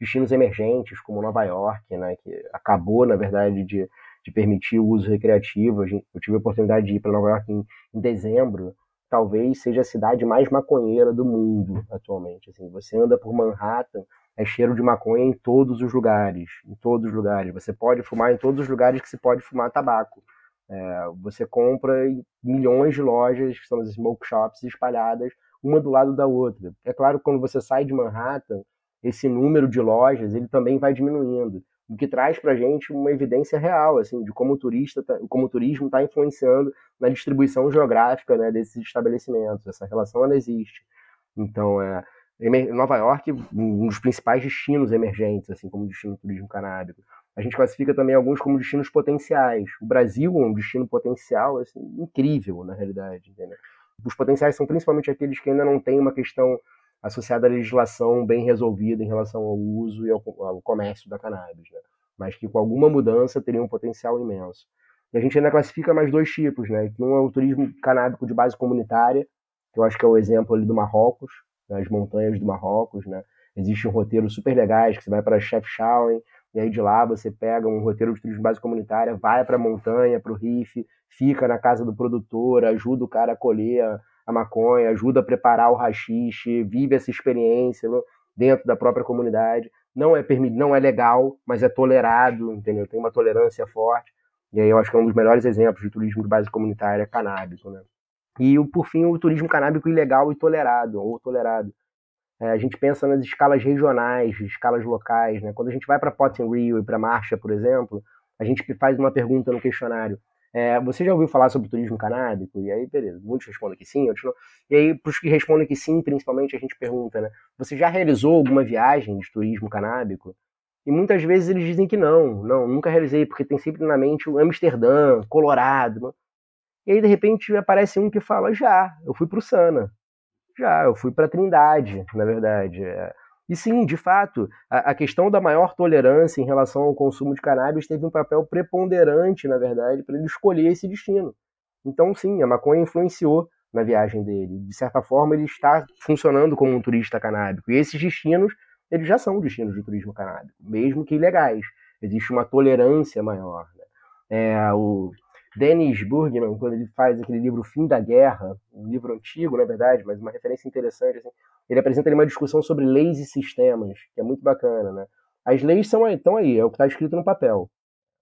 destinos emergentes como Nova York, né, que acabou na verdade de, de permitir o uso recreativo. Eu tive a oportunidade de ir para Nova York em, em dezembro talvez seja a cidade mais maconheira do mundo atualmente. Assim, você anda por Manhattan, é cheiro de maconha em todos os lugares, em todos os lugares. Você pode fumar em todos os lugares que se pode fumar tabaco. É, você compra em milhões de lojas, que são as smoke shops, espalhadas uma do lado da outra. É claro que quando você sai de Manhattan, esse número de lojas ele também vai diminuindo o que traz para a gente uma evidência real, assim, de como o turista, tá, como o turismo está influenciando na distribuição geográfica, né, desses estabelecimentos. Essa relação ela existe. Então, é, Nova York, um dos principais destinos emergentes, assim, como destino do turismo canábico. A gente classifica também alguns como destinos potenciais. O Brasil é um destino potencial, assim, incrível, na realidade. Entendeu? Os potenciais são principalmente aqueles que ainda não têm uma questão associada à legislação bem resolvida em relação ao uso e ao, ao comércio da cannabis, né? mas que com alguma mudança teria um potencial imenso. E a gente ainda classifica mais dois tipos, né? Um é o turismo canábico de base comunitária, que eu acho que é o exemplo ali do Marrocos, né? montanhas do Marrocos, né? Existe um roteiro super legais que você vai para Chefchaouen e aí de lá você pega um roteiro de turismo de base comunitária, vai para a montanha, para o Riff, fica na casa do produtor, ajuda o cara a colher a maconha, ajuda a preparar o rachixe, vive essa experiência dentro da própria comunidade. Não é permitido, não é legal, mas é tolerado, entendeu? Tem uma tolerância forte. E aí eu acho que é um dos melhores exemplos de turismo de base comunitária canábico, né? E por fim o turismo canábico ilegal e tolerado ou tolerado. É, a gente pensa nas escalas regionais, escalas locais, né? Quando a gente vai para Potting Rio e para Marcha, por exemplo, a gente faz uma pergunta no questionário: é, você já ouviu falar sobre turismo canábico? E aí, beleza, muitos respondem que sim, outros não. E aí, para os que respondem que sim, principalmente, a gente pergunta, né? Você já realizou alguma viagem de turismo canábico? E muitas vezes eles dizem que não, não, nunca realizei, porque tem sempre na mente o Amsterdã, Colorado. E aí, de repente, aparece um que fala: já, eu fui para o Sana. Já, eu fui para Trindade, na verdade. É, e sim, de fato, a, a, questão da maior tolerância em relação ao consumo de cannabis teve um papel preponderante, na verdade, para ele escolher esse destino. Então, sim, a maconha influenciou na viagem dele. De certa forma, ele está funcionando como um turista canábico. E esses destinos, eles já são destinos de turismo canábico, mesmo que ilegais. Existe uma tolerância maior. Né? É, o, Dennis Burgman, quando ele faz aquele livro Fim da Guerra, um livro antigo, na verdade, mas uma referência interessante, assim, ele apresenta ali uma discussão sobre leis e sistemas, que é muito bacana, né? As leis são, estão aí, é o que está escrito no papel.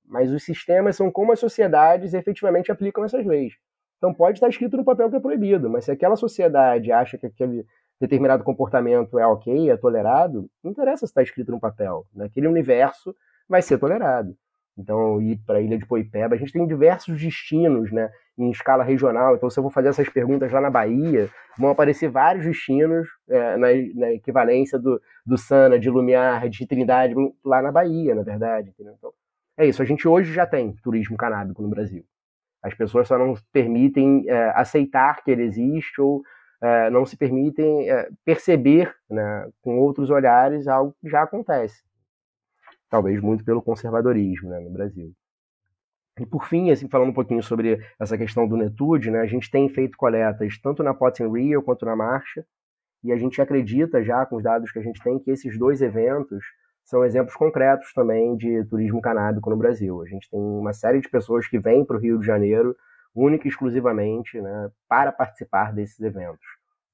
Mas os sistemas são como as sociedades efetivamente aplicam essas leis. Então pode estar escrito no papel que é proibido, mas se aquela sociedade acha que aquele determinado comportamento é ok, é tolerado, não interessa se está escrito no papel. Naquele universo vai ser tolerado. Então, ir para a ilha de Poipeba, a gente tem diversos destinos, né, em escala regional. Então, se eu vou fazer essas perguntas lá na Bahia, vão aparecer vários destinos é, na, na, equivalência do, do Sana, de Lumiar, de Trindade, lá na Bahia, na verdade. Entendeu? Então, é isso. A gente hoje já tem turismo canábico no Brasil. As pessoas só não permitem é, aceitar que ele existe ou é, não se permitem é, perceber né, com outros olhares algo que já acontece. Talvez muito pelo conservadorismo né, no Brasil. E por fim, assim, falando um pouquinho sobre essa questão do Netude, né, a gente tem feito coletas tanto na Pots in Rio quanto na Marcha, e a gente acredita já com os dados que a gente tem que esses dois eventos são exemplos concretos também de turismo canábico no Brasil. A gente tem uma série de pessoas que vêm para o Rio de Janeiro única e exclusivamente né, para participar desses eventos,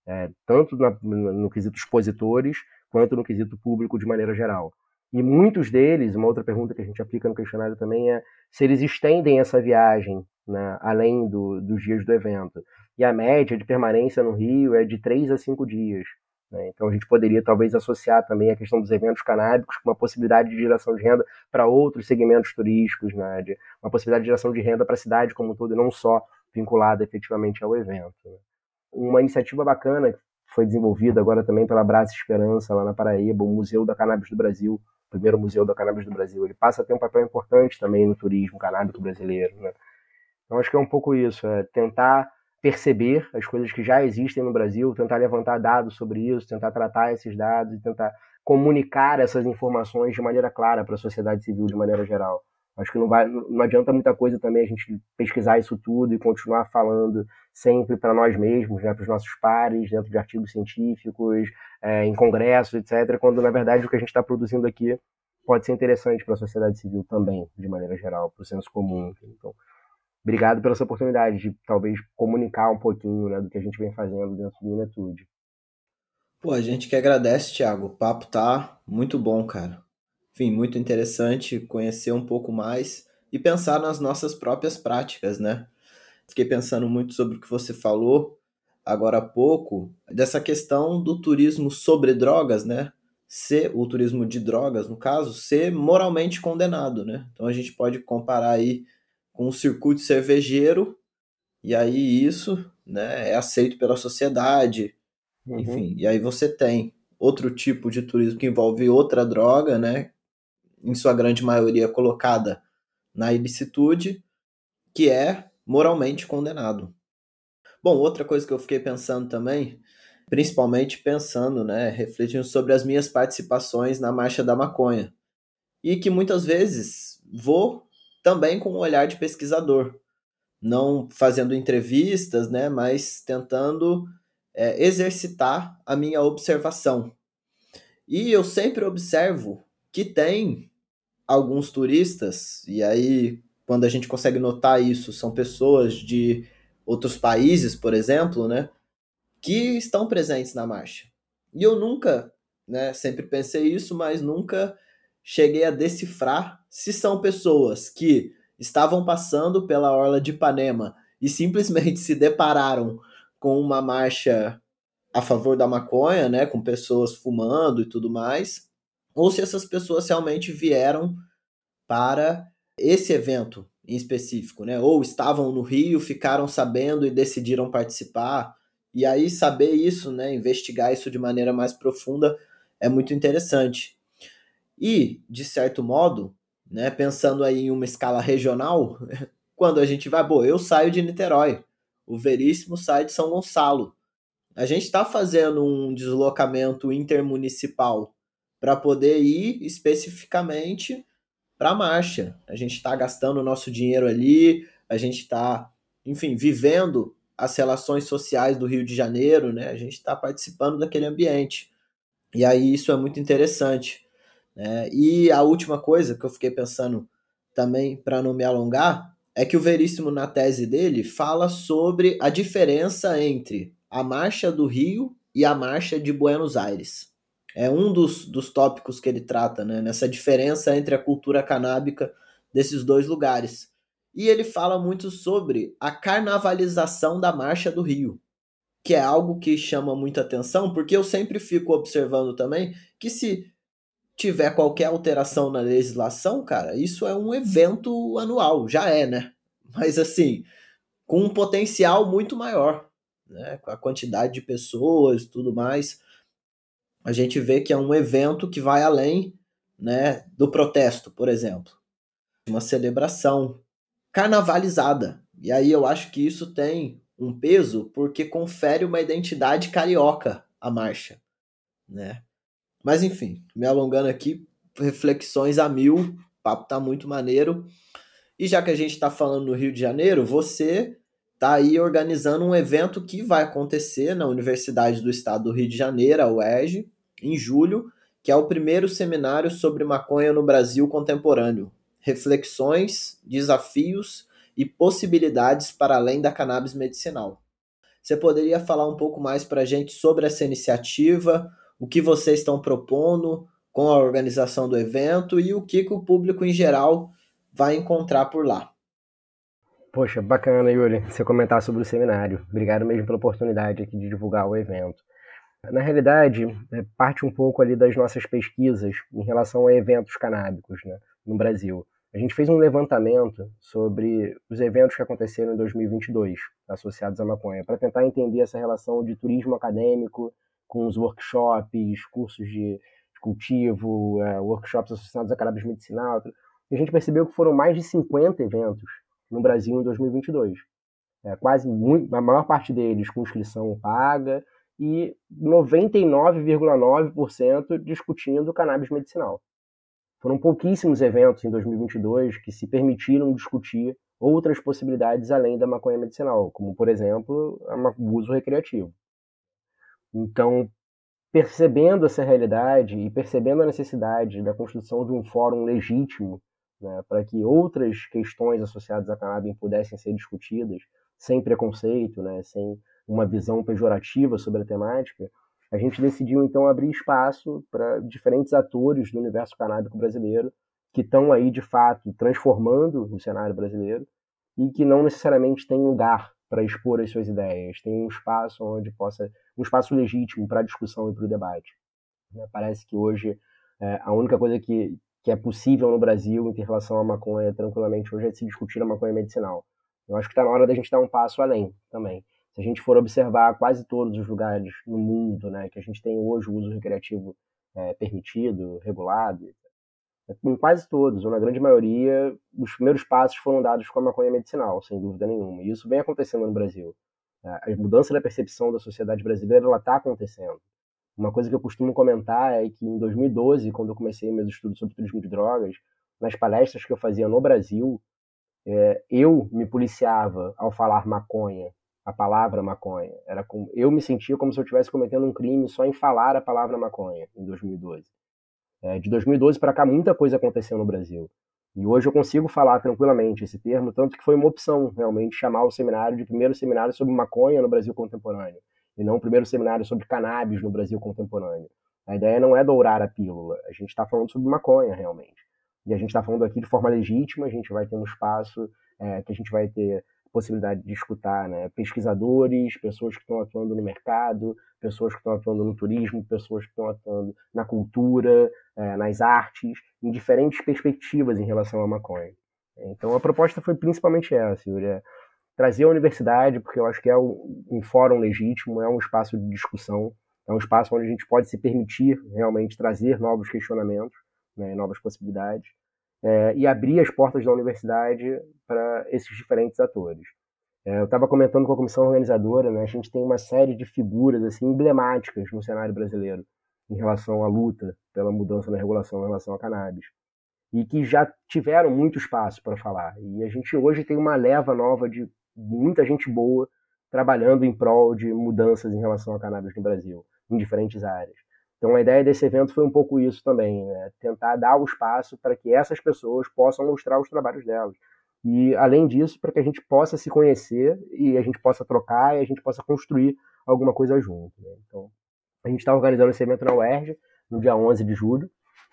é, tanto na, no, no quesito expositores quanto no quesito público de maneira geral. E muitos deles, uma outra pergunta que a gente aplica no questionário também é se eles estendem essa viagem né, além do, dos dias do evento. E a média de permanência no Rio é de três a cinco dias. Né? Então a gente poderia talvez associar também a questão dos eventos canábicos com uma possibilidade de geração de renda para outros segmentos turísticos, né? de uma possibilidade de geração de renda para a cidade como um todo, e não só vinculada efetivamente ao evento. Né? Uma iniciativa bacana que foi desenvolvida agora também pela Braça Esperança, lá na Paraíba, o Museu da Cannabis do Brasil, primeiro Museu da Cannabis do Brasil. Ele passa a ter um papel importante também no turismo canábico brasileiro. Né? Então acho que é um pouco isso, é tentar perceber as coisas que já existem no Brasil, tentar levantar dados sobre isso, tentar tratar esses dados e tentar comunicar essas informações de maneira clara para a sociedade civil de maneira geral. Acho que não, vai, não adianta muita coisa também a gente pesquisar isso tudo e continuar falando sempre para nós mesmos, né, para os nossos pares, dentro de artigos científicos, é, em congressos, etc., quando na verdade o que a gente está produzindo aqui pode ser interessante para a sociedade civil também, de maneira geral, para o senso comum. Então, obrigado pela essa oportunidade de talvez comunicar um pouquinho né, do que a gente vem fazendo dentro do Unetude. Pô, a gente que agradece, Thiago. O papo tá muito bom, cara. Enfim, muito interessante conhecer um pouco mais e pensar nas nossas próprias práticas, né? Fiquei pensando muito sobre o que você falou agora há pouco, dessa questão do turismo sobre drogas, né? Ser o turismo de drogas, no caso, ser moralmente condenado, né? Então a gente pode comparar aí com um circuito cervejeiro, e aí isso né, é aceito pela sociedade, uhum. enfim. E aí você tem outro tipo de turismo que envolve outra droga, né? Em sua grande maioria colocada na ilicitude, que é moralmente condenado. Bom, outra coisa que eu fiquei pensando também, principalmente pensando, né, refletindo sobre as minhas participações na Marcha da Maconha. E que muitas vezes vou também com um olhar de pesquisador, não fazendo entrevistas, né, mas tentando é, exercitar a minha observação. E eu sempre observo que tem alguns turistas, e aí quando a gente consegue notar isso, são pessoas de outros países, por exemplo, né, que estão presentes na marcha. E eu nunca, né, sempre pensei isso, mas nunca cheguei a decifrar se são pessoas que estavam passando pela orla de Ipanema e simplesmente se depararam com uma marcha a favor da maconha, né, com pessoas fumando e tudo mais, ou se essas pessoas realmente vieram para esse evento em específico, né, ou estavam no Rio, ficaram sabendo e decidiram participar. E aí saber isso, né, investigar isso de maneira mais profunda é muito interessante. E, de certo modo, né, pensando aí em uma escala regional, quando a gente vai, bom, eu saio de Niterói, o Veríssimo sai de São Gonçalo. A gente está fazendo um deslocamento intermunicipal para poder ir especificamente para a marcha. A gente está gastando o nosso dinheiro ali, a gente está, enfim, vivendo as relações sociais do Rio de Janeiro, né? A gente está participando daquele ambiente. E aí isso é muito interessante. Né? E a última coisa que eu fiquei pensando também, para não me alongar, é que o Veríssimo, na tese dele, fala sobre a diferença entre a Marcha do Rio e a Marcha de Buenos Aires. É um dos, dos tópicos que ele trata, né? nessa diferença entre a cultura canábica desses dois lugares. E ele fala muito sobre a carnavalização da Marcha do Rio, que é algo que chama muita atenção, porque eu sempre fico observando também que se tiver qualquer alteração na legislação, cara, isso é um evento anual, já é, né? Mas assim, com um potencial muito maior, né? Com a quantidade de pessoas, tudo mais, a gente vê que é um evento que vai além, né, do protesto, por exemplo, uma celebração carnavalizada. E aí eu acho que isso tem um peso porque confere uma identidade carioca à marcha, né? Mas enfim, me alongando aqui, reflexões a mil, o papo tá muito maneiro. E já que a gente está falando no Rio de Janeiro, você tá aí organizando um evento que vai acontecer na Universidade do Estado do Rio de Janeiro, a UERJ, em julho, que é o primeiro seminário sobre maconha no Brasil contemporâneo. Reflexões, desafios e possibilidades para além da cannabis medicinal. Você poderia falar um pouco mais para a gente sobre essa iniciativa, o que vocês estão propondo com a organização do evento e o que, que o público em geral vai encontrar por lá. Poxa, bacana, Yuri, você comentar sobre o seminário. Obrigado mesmo pela oportunidade aqui de divulgar o evento. Na realidade, é, parte um pouco ali das nossas pesquisas em relação a eventos canábicos né, no Brasil. A gente fez um levantamento sobre os eventos que aconteceram em 2022 associados à maconha, para tentar entender essa relação de turismo acadêmico com os workshops, cursos de cultivo, uh, workshops associados a cannabis medicinal. A gente percebeu que foram mais de 50 eventos no Brasil em 2022. É, quase muito, a maior parte deles com inscrição paga e 99,9% discutindo cannabis medicinal. Foram pouquíssimos eventos em 2022 que se permitiram discutir outras possibilidades além da maconha medicinal, como, por exemplo, o uso recreativo. Então, percebendo essa realidade e percebendo a necessidade da construção de um fórum legítimo né, para que outras questões associadas à cannabis pudessem ser discutidas sem preconceito, né, sem uma visão pejorativa sobre a temática, a gente decidiu então abrir espaço para diferentes atores do universo canábico brasileiro que estão aí de fato transformando o cenário brasileiro e que não necessariamente têm lugar para expor as suas ideias, tem um espaço onde possa um espaço legítimo para a discussão e para o debate. Né? Parece que hoje é, a única coisa que, que é possível no Brasil em relação à maconha tranquilamente hoje é se discutir a maconha medicinal. Eu acho que está na hora da gente dar um passo além também. Se a gente for observar quase todos os lugares no mundo, né, que a gente tem hoje o uso recreativo é, permitido, regulado, em quase todos, ou na grande maioria, os primeiros passos foram dados com a maconha medicinal, sem dúvida nenhuma. E isso vem acontecendo no Brasil. A mudança da percepção da sociedade brasileira está acontecendo. Uma coisa que eu costumo comentar é que em 2012, quando eu comecei meus estudos sobre turismo de drogas, nas palestras que eu fazia no Brasil, é, eu me policiava ao falar maconha, a palavra maconha. Era como, eu me sentia como se eu estivesse cometendo um crime só em falar a palavra maconha, em 2012. É, de 2012 para cá, muita coisa aconteceu no Brasil. E hoje eu consigo falar tranquilamente esse termo, tanto que foi uma opção realmente chamar o seminário de primeiro seminário sobre maconha no Brasil contemporâneo, e não o primeiro seminário sobre cannabis no Brasil contemporâneo. A ideia não é dourar a pílula, a gente está falando sobre maconha realmente. E a gente está falando aqui de forma legítima, a gente vai ter um espaço é, que a gente vai ter possibilidade de escutar né, pesquisadores, pessoas que estão atuando no mercado, pessoas que estão atuando no turismo, pessoas que estão atuando na cultura, é, nas artes, em diferentes perspectivas em relação à maconha. Então a proposta foi principalmente essa, Yuri, é trazer a universidade, porque eu acho que é um fórum legítimo, é um espaço de discussão, é um espaço onde a gente pode se permitir realmente trazer novos questionamentos, né, novas possibilidades, é, e abrir as portas da universidade para esses diferentes atores. É, eu estava comentando com a comissão organizadora, né, a gente tem uma série de figuras assim emblemáticas no cenário brasileiro em relação à luta pela mudança na regulação em relação à cannabis e que já tiveram muito espaço para falar. E a gente hoje tem uma leva nova de muita gente boa trabalhando em prol de mudanças em relação à cannabis no Brasil, em diferentes áreas. Então a ideia desse evento foi um pouco isso também, né? tentar dar o espaço para que essas pessoas possam mostrar os trabalhos delas. E além disso, para que a gente possa se conhecer e a gente possa trocar e a gente possa construir alguma coisa junto. Né? Então a gente está organizando esse evento na UERJ no dia 11 de julho.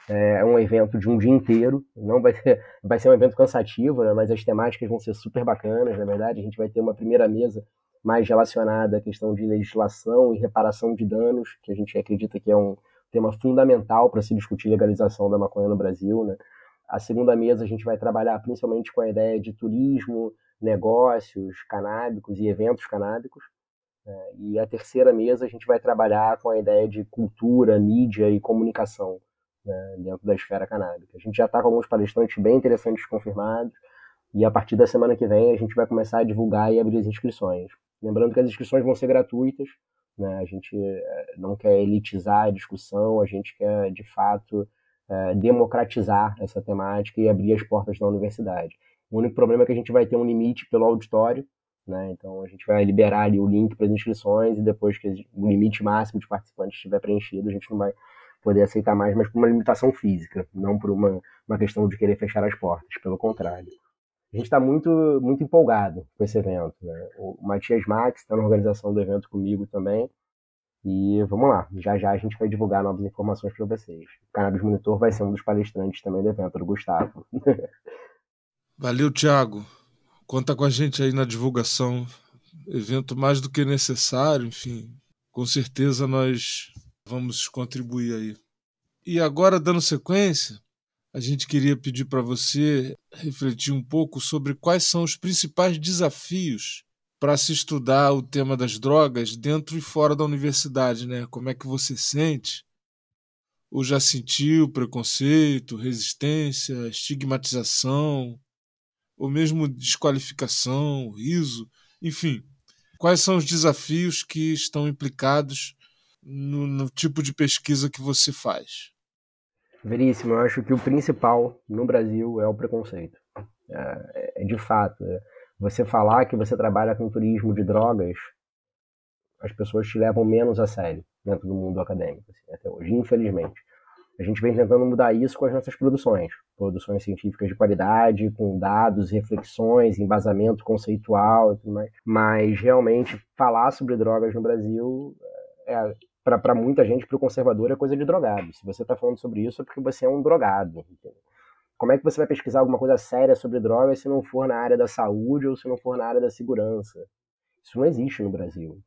É um evento de um dia inteiro, não vai ser, vai ser um evento cansativo, né? mas as temáticas vão ser super bacanas, na verdade. A gente vai ter uma primeira mesa mais relacionada à questão de legislação e reparação de danos, que a gente acredita que é um tema fundamental para se discutir legalização da maconha no Brasil. Né? A segunda mesa a gente vai trabalhar principalmente com a ideia de turismo, negócios canábicos e eventos canábicos. Né? E a terceira mesa a gente vai trabalhar com a ideia de cultura, mídia e comunicação né, dentro da esfera canábica. A gente já está com alguns palestrantes bem interessantes confirmados e a partir da semana que vem a gente vai começar a divulgar e abrir as inscrições. Lembrando que as inscrições vão ser gratuitas, né? a gente eh, não quer elitizar a discussão, a gente quer de fato eh, democratizar essa temática e abrir as portas da universidade. O único problema é que a gente vai ter um limite pelo auditório, né? Então a gente vai liberar ali o link para as inscrições e depois que o limite máximo de participantes estiver preenchido, a gente não vai poder aceitar mais, mas por uma limitação física, não por uma, uma questão de querer fechar as portas, pelo contrário. A gente está muito, muito empolgado com esse evento. Né? O Matias Max está na organização do evento comigo também. E vamos lá, já já a gente vai divulgar novas informações para vocês. O Cannabis Monitor vai ser um dos palestrantes também do evento, do Gustavo. Valeu, Thiago. Conta com a gente aí na divulgação. Evento mais do que necessário, enfim. Com certeza nós vamos contribuir aí. E agora, dando sequência, a gente queria pedir para você refletir um pouco sobre quais são os principais desafios para se estudar o tema das drogas dentro e fora da universidade, né? Como é que você sente? Ou já sentiu preconceito, resistência, estigmatização? ou mesmo desqualificação, riso, enfim. Quais são os desafios que estão implicados no, no tipo de pesquisa que você faz? Veríssimo, eu acho que o principal no Brasil é o preconceito. É, é de fato, é, você falar que você trabalha com turismo de drogas, as pessoas te levam menos a sério dentro do mundo acadêmico, assim, até hoje, infelizmente. A gente vem tentando mudar isso com as nossas produções, produções científicas de qualidade, com dados, reflexões, embasamento conceitual e tudo mais. Mas realmente falar sobre drogas no Brasil é para muita gente, para o conservador, é coisa de drogado. Se você está falando sobre isso é porque você é um drogado. Como é que você vai pesquisar alguma coisa séria sobre drogas se não for na área da saúde ou se não for na área da segurança? Isso não existe no Brasil.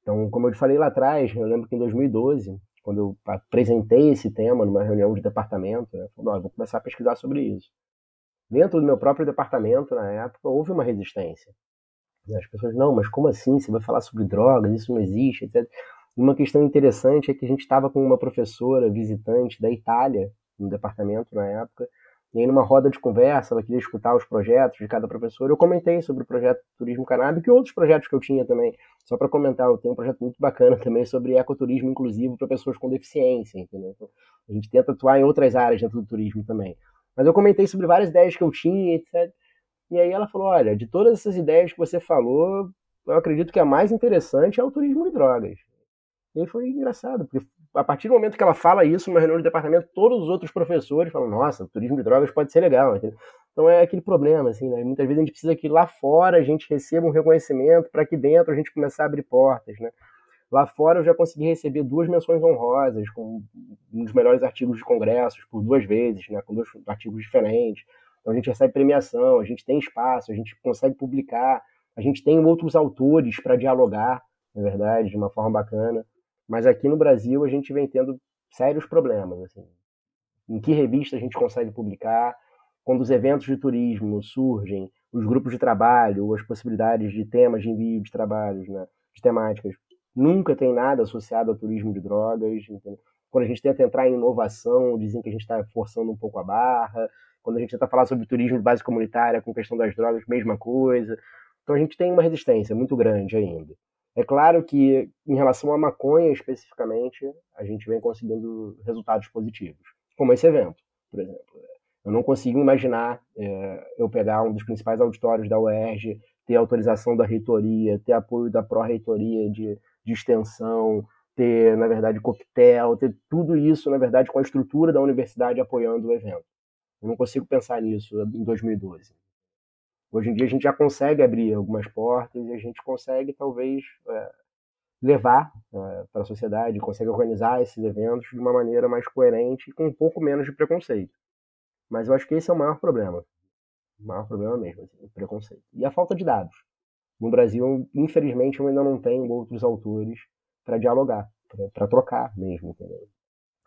Então, como eu te falei lá atrás, eu lembro que em 2012 quando eu apresentei esse tema numa reunião de departamento, né, falei, vou começar a pesquisar sobre isso. Dentro do meu próprio departamento, na época, houve uma resistência. As pessoas, não, mas como assim? Você vai falar sobre drogas? Isso não existe, etc. Uma questão interessante é que a gente estava com uma professora visitante da Itália, no departamento na época, e aí, numa roda de conversa, ela queria escutar os projetos de cada professor. Eu comentei sobre o projeto Turismo Canábico e outros projetos que eu tinha também. Só para comentar, eu tenho um projeto muito bacana também sobre ecoturismo inclusivo para pessoas com deficiência, entendeu? Então, a gente tenta atuar em outras áreas dentro do turismo também. Mas eu comentei sobre várias ideias que eu tinha, etc. E aí ela falou: olha, de todas essas ideias que você falou, eu acredito que a mais interessante é o turismo de drogas. E aí foi engraçado, porque a partir do momento que ela fala isso numa reunião de departamento, todos os outros professores falam, nossa, turismo de drogas pode ser legal. Entendeu? Então é aquele problema, assim, né? Muitas vezes a gente precisa que lá fora a gente receba um reconhecimento para que dentro a gente começar a abrir portas, né? Lá fora eu já consegui receber duas menções honrosas, com um dos melhores artigos de congressos, por duas vezes, né? Com dois artigos diferentes. Então a gente recebe premiação, a gente tem espaço, a gente consegue publicar, a gente tem outros autores para dialogar, na verdade, de uma forma bacana. Mas aqui no Brasil a gente vem tendo sérios problemas. Assim. Em que revista a gente consegue publicar? Quando os eventos de turismo surgem, os grupos de trabalho, as possibilidades de temas de envio de trabalhos, né, de temáticas, nunca tem nada associado ao turismo de drogas. Quando a gente tenta entrar em inovação, dizem que a gente está forçando um pouco a barra. Quando a gente tenta falar sobre turismo de base comunitária com questão das drogas, mesma coisa. Então a gente tem uma resistência muito grande ainda. É claro que, em relação à maconha especificamente, a gente vem conseguindo resultados positivos, como esse evento, por exemplo. Eu não consigo imaginar é, eu pegar um dos principais auditórios da UERJ, ter autorização da reitoria, ter apoio da pró-reitoria de, de extensão, ter, na verdade, coquetel, ter tudo isso, na verdade, com a estrutura da universidade apoiando o evento. Eu não consigo pensar nisso em 2012. Hoje em dia a gente já consegue abrir algumas portas e a gente consegue talvez é, levar é, para a sociedade, consegue organizar esses eventos de uma maneira mais coerente e com um pouco menos de preconceito. Mas eu acho que esse é o maior problema. O maior problema mesmo, assim, o preconceito. E a falta de dados. No Brasil, infelizmente, eu ainda não tenho outros autores para dialogar, para trocar mesmo,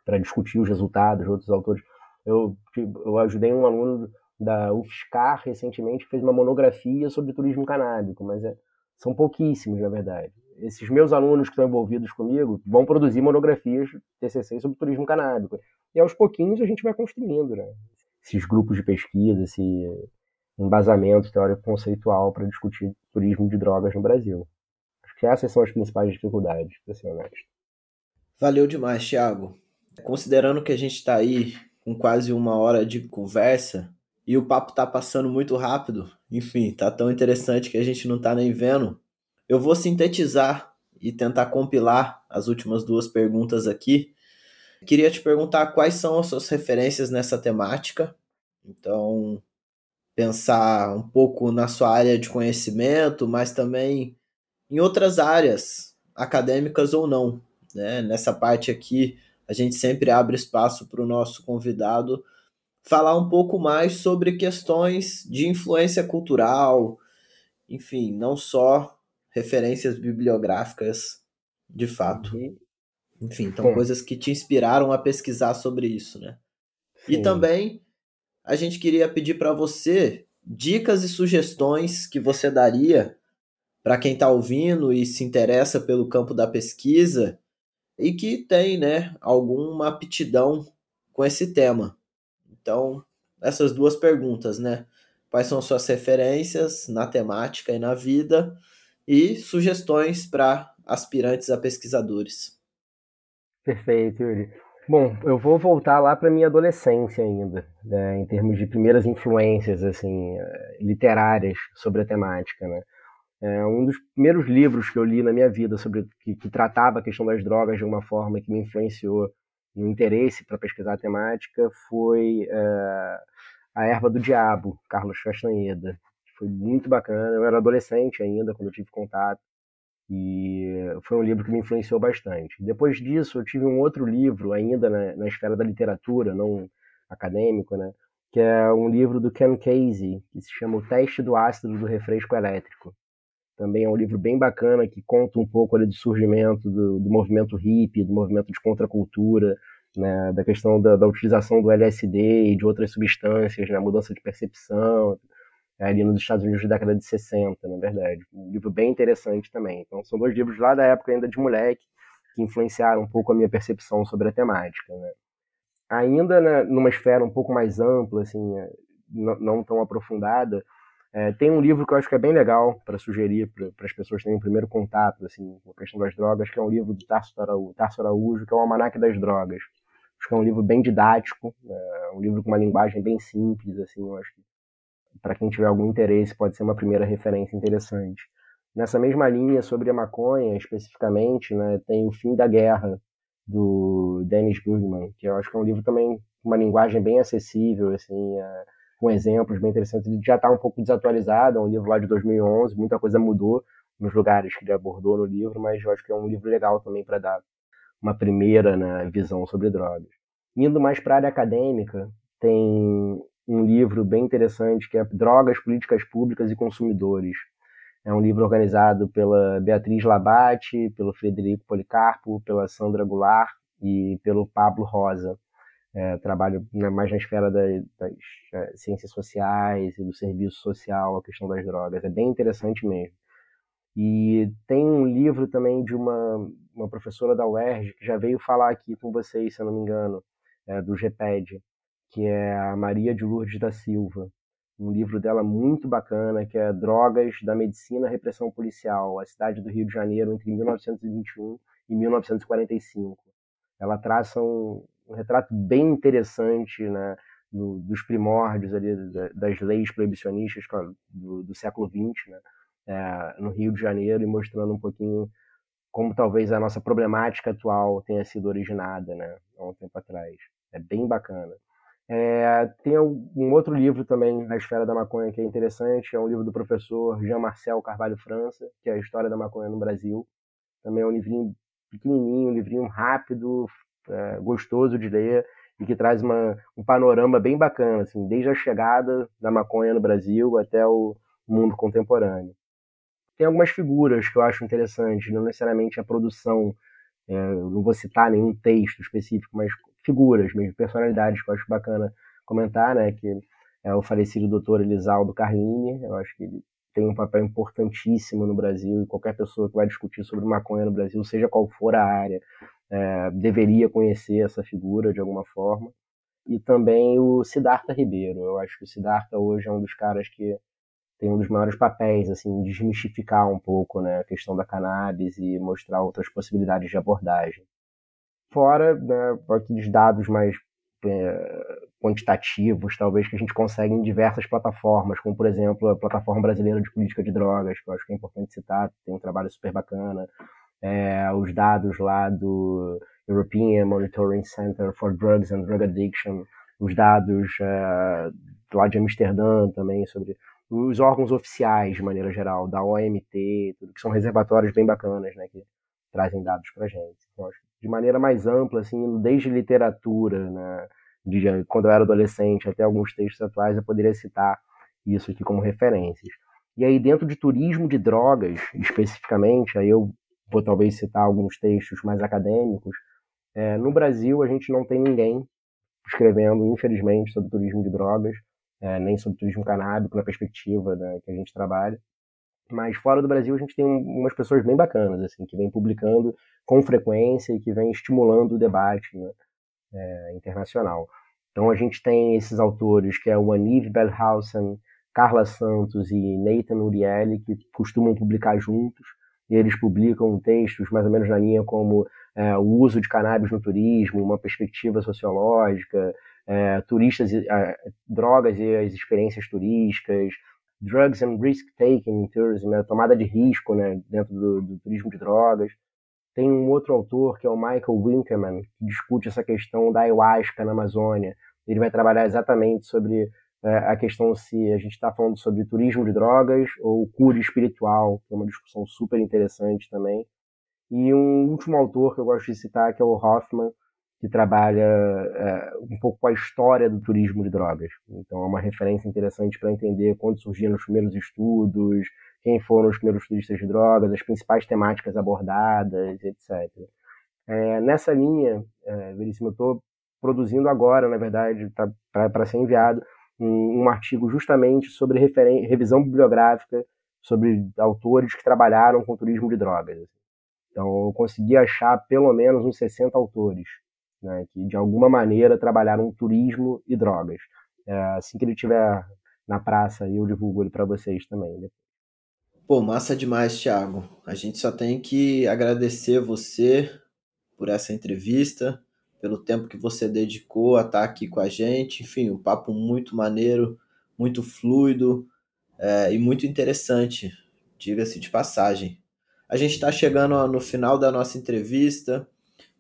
para discutir os resultados de outros autores. Eu, tipo, eu ajudei um aluno da UFSCar recentemente fez uma monografia sobre turismo canábico, mas é, são pouquíssimos, na verdade. Esses meus alunos que estão envolvidos comigo vão produzir monografias TCC sobre turismo canábico. E aos pouquinhos a gente vai construindo, né? Esses grupos de pesquisa, esse embasamento teórico conceitual para discutir turismo de drogas no Brasil. Acho que essas são as principais dificuldades, para ser honesto. Valeu demais, Thiago. Considerando que a gente está aí com quase uma hora de conversa e o papo tá passando muito rápido, enfim, tá tão interessante que a gente não tá nem vendo. Eu vou sintetizar e tentar compilar as últimas duas perguntas aqui. Queria te perguntar quais são as suas referências nessa temática. Então, pensar um pouco na sua área de conhecimento, mas também em outras áreas, acadêmicas ou não. Né? Nessa parte aqui, a gente sempre abre espaço para o nosso convidado falar um pouco mais sobre questões de influência cultural, enfim, não só referências bibliográficas de fato. Uhum. Enfim, então coisas que te inspiraram a pesquisar sobre isso, né? Sim. E também a gente queria pedir para você dicas e sugestões que você daria para quem está ouvindo e se interessa pelo campo da pesquisa e que tem, né, alguma aptidão com esse tema. Então, essas duas perguntas, né? Quais são suas referências na temática e na vida e sugestões para aspirantes a pesquisadores. Perfeito, Yuri. Bom, eu vou voltar lá para minha adolescência ainda, né, em termos de primeiras influências assim eh, literárias sobre a temática, né? É, um dos primeiros livros que eu li na minha vida sobre que, que, tratava a questão das drogas de uma forma que me influenciou no interesse para pesquisar a temática foi é, A Erva do Diabo, Carlos Castanheda. Foi muito bacana. Eu era adolescente ainda quando eu tive contato e foi um livro que me influenciou bastante. Depois disso, eu tive um outro livro ainda na, na esfera da literatura, não acadêmico, né? que é um livro do Ken Casey, que se chama O Teste do Ácido do Refresco Elétrico. Também é um livro bem bacana que conta um pouco ali, do surgimento do, do movimento hippie, do movimento de contracultura, né, da questão da, da, utilização do LSD e de outras substâncias, né, mudança de percepção, é, ali nos Estados Unidos da década de 60, na verdade. Um livro bem interessante também. Então, são dois livros lá da época ainda de moleque, que influenciaram um pouco a minha percepção sobre a temática. Né. Ainda né, numa esfera um pouco mais ampla, assim, é, não tão aprofundada, é, tem um livro que eu acho que é bem legal para sugerir para as pessoas terem um primeiro contato assim, com a questão das drogas, que é um livro do Tarso Araújo, Tarso Araújo que é o Almanac das Drogas. Acho que é um livro bem didático, é um livro com uma linguagem bem simples, assim, eu acho que para quem tiver algum interesse pode ser uma primeira referência interessante. Nessa mesma linha sobre a maconha, especificamente, né, tem O Fim da Guerra, do Dennis Goodman, que eu acho que é um livro também com uma linguagem bem acessível, assim, é, com exemplos bem interessantes. Ele já está um pouco desatualizado, é um livro lá de 2011, muita coisa mudou nos lugares que ele abordou no livro, mas eu acho que é um livro legal também para dar uma primeira né, visão sobre drogas. Indo mais para a área acadêmica, tem um livro bem interessante que é Drogas, Políticas Públicas e Consumidores. É um livro organizado pela Beatriz Labate, pelo Frederico Policarpo, pela Sandra Goulart e pelo Pablo Rosa é, trabalho né, mais na esfera das, é, ciências sociais e do serviço social, a questão das drogas. É bem interessante mesmo. E tem um livro também de uma, uma professora da UERJ que já veio falar aqui com vocês, se eu não me engano, é, do GPED, que é a Maria de Lourdes da Silva. Um livro dela muito bacana, que é Drogas da Medicina Repressão Policial, a cidade do Rio de Janeiro entre 1921 e 1945. Ela traça um, um retrato bem interessante né, do, dos primórdios ali, das leis proibicionistas do, do século XX, né, é, no Rio de Janeiro, e mostrando um pouquinho como talvez a nossa problemática atual tenha sido originada né, há um tempo atrás. É bem bacana. É, tem um outro livro também na esfera da maconha que é interessante, é um livro do professor Jean-Marcel Carvalho França, que é a História da Maconha no Brasil. Também é um livrinho pequenininho, um livrinho rápido, é, gostoso de ler e que traz uma, um panorama bem bacana, assim, desde a chegada da maconha no Brasil até o mundo contemporâneo. Tem algumas figuras que eu acho interessantes, não necessariamente a produção, é, não vou citar nenhum texto específico, mas figuras mesmo, personalidades que eu acho bacana comentar, né, que é o falecido doutor Elisaldo Carlini. Eu acho que ele tem um papel importantíssimo no Brasil e qualquer pessoa que vai discutir sobre maconha no Brasil, seja qual for a área, é, deveria conhecer essa figura de alguma forma. E também o Siddhartha Ribeiro. Eu acho que o Siddhartha hoje é um dos caras que tem um dos maiores papéis, assim, desmistificar um pouco né, a questão da cannabis e mostrar outras possibilidades de abordagem. Fora né, aqueles dados mais é, quantitativos, talvez, que a gente consegue em diversas plataformas, como, por exemplo, a Plataforma Brasileira de Política de Drogas, que eu acho que é importante citar, tem um trabalho super bacana, é, os dados lá do European Monitoring Center for Drugs and Drug Addiction, os dados é, lá de Amsterdã também sobre os órgãos oficiais, de maneira geral, da OMT, tudo que são reservatórios bem bacanas, né, que trazem dados para gente. Então, de maneira mais ampla, assim, desde literatura, né, de, quando eu era adolescente até alguns textos atuais, eu poderia citar isso aqui como referências. E aí, dentro de turismo de drogas, especificamente, aí eu vou talvez citar alguns textos mais acadêmicos. É, no Brasil, a gente não tem ninguém escrevendo, infelizmente, sobre turismo de drogas é, nem sobre turismo canábico na perspectiva né, que a gente trabalha. Mas fora do Brasil a gente tem umas pessoas bem bacanas, assim, que vêm publicando com frequência e que vêm estimulando o debate né, é, internacional. Então a gente tem esses autores que é o Aniv Belhausen, Carla Santos e Nathan Urieli, que costumam publicar juntos, e eles publicam textos mais ou menos na linha como é, o uso de cannabis no turismo, uma perspectiva sociológica, é, turistas, é, drogas e as experiências turísticas, drugs and risk taking in tourism, né, tomada de risco né, dentro do, do, turismo de drogas. Tem um outro autor que é o Michael Winkerman que discute essa questão da ayahuasca na Amazônia. Ele vai trabalhar exatamente sobre é, a questão se a gente está falando sobre turismo de drogas ou cura espiritual, que é uma discussão super interessante também. E um último autor que eu gosto de citar, que é o Hoffman, que trabalha é, um pouco com a história do turismo de drogas. Então é uma referência interessante para entender quando surgiram os primeiros estudos, quem foram os primeiros turistas de drogas, as principais temáticas abordadas, etc. É, nessa linha, é, Veríssimo, eu estou produzindo agora, na verdade, tá, para ser enviado, um, um, artigo justamente sobre revisão bibliográfica sobre autores que trabalharam com turismo de drogas. Então, eu consegui achar pelo menos uns 60 autores né, que de alguma maneira trabalharam turismo e drogas. É, assim que ele estiver na praça, eu divulgo ele para vocês também. Né? Pô, massa demais, Thiago. A gente só tem que agradecer você por essa entrevista, pelo tempo que você dedicou a estar aqui com a gente. Enfim, um papo muito maneiro, muito fluido é, e muito interessante, diga-se de passagem. A gente está chegando no final da nossa entrevista.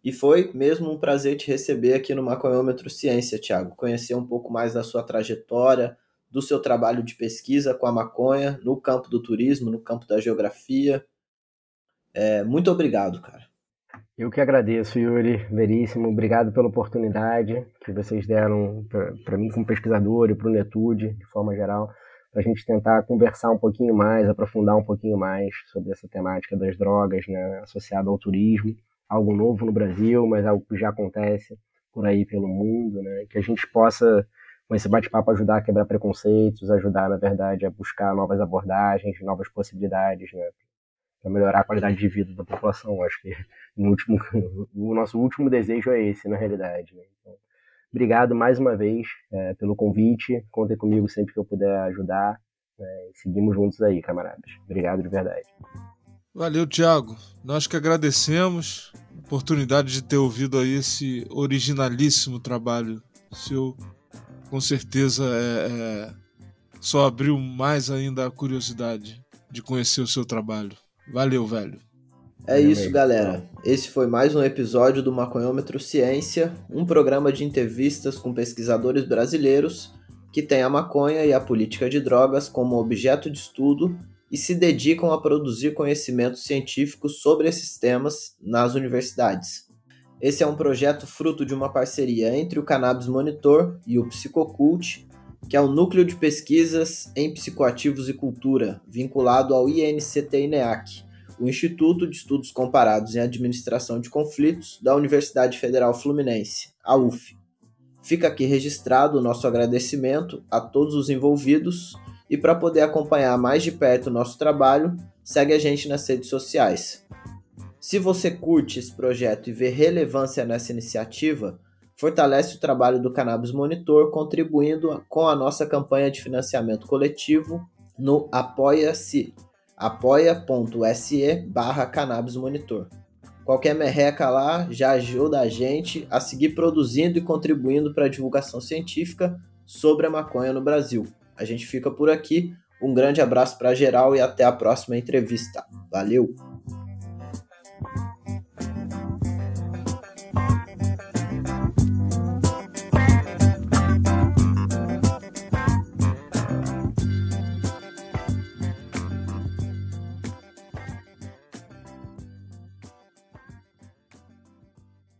E foi mesmo um prazer te receber aqui no Maconhômetro Ciência, Tiago. Conhecer um pouco mais da sua trajetória, do seu trabalho de pesquisa com a maconha no campo do turismo, no campo da geografia. É, muito obrigado, cara. Eu que agradeço, Yuri, veríssimo. Obrigado pela oportunidade que vocês deram para mim como pesquisador e para o Netude, de forma geral, para a gente tentar conversar um pouquinho mais, aprofundar um pouquinho mais sobre essa temática das drogas né, associada ao turismo algo novo no Brasil, mas algo que já acontece por aí pelo mundo, né? Que a gente possa, com esse bate-papo, ajudar a quebrar preconceitos, ajudar, na verdade, a buscar novas abordagens, novas possibilidades, né? Para melhorar a qualidade de vida da população. Acho que no último, o nosso último desejo é esse, na realidade. Né? Então, obrigado mais uma vez é, pelo convite. Contem comigo sempre que eu puder ajudar. Né? Seguimos juntos aí, camaradas. Obrigado de verdade. Valeu, Thiago. Nós que agradecemos a oportunidade de ter ouvido aí esse originalíssimo trabalho seu. Com certeza é, é, só abriu mais ainda a curiosidade de conhecer o seu trabalho. Valeu, velho. É isso, galera. Esse foi mais um episódio do Maconhômetro Ciência, um programa de entrevistas com pesquisadores brasileiros que tem a maconha e a política de drogas como objeto de estudo e se dedicam a produzir conhecimentos científicos sobre esses temas nas universidades. Esse é um projeto fruto de uma parceria entre o Cannabis Monitor e o Psicocult, que é o núcleo de pesquisas em psicoativos e cultura, vinculado ao INCT-INEAC, o Instituto de Estudos Comparados em Administração de Conflitos da Universidade Federal Fluminense, a UF. Fica aqui registrado o nosso agradecimento a todos os envolvidos e para poder acompanhar mais de perto o nosso trabalho, segue a gente nas redes sociais. Se você curte esse projeto e vê relevância nessa iniciativa, fortalece o trabalho do Cannabis Monitor contribuindo com a nossa campanha de financiamento coletivo no apoia-se apoia.se barra Cannabis Monitor. Qualquer merreca lá já ajuda a gente a seguir produzindo e contribuindo para a divulgação científica sobre a maconha no Brasil. A gente fica por aqui. Um grande abraço para geral e até a próxima entrevista. Valeu!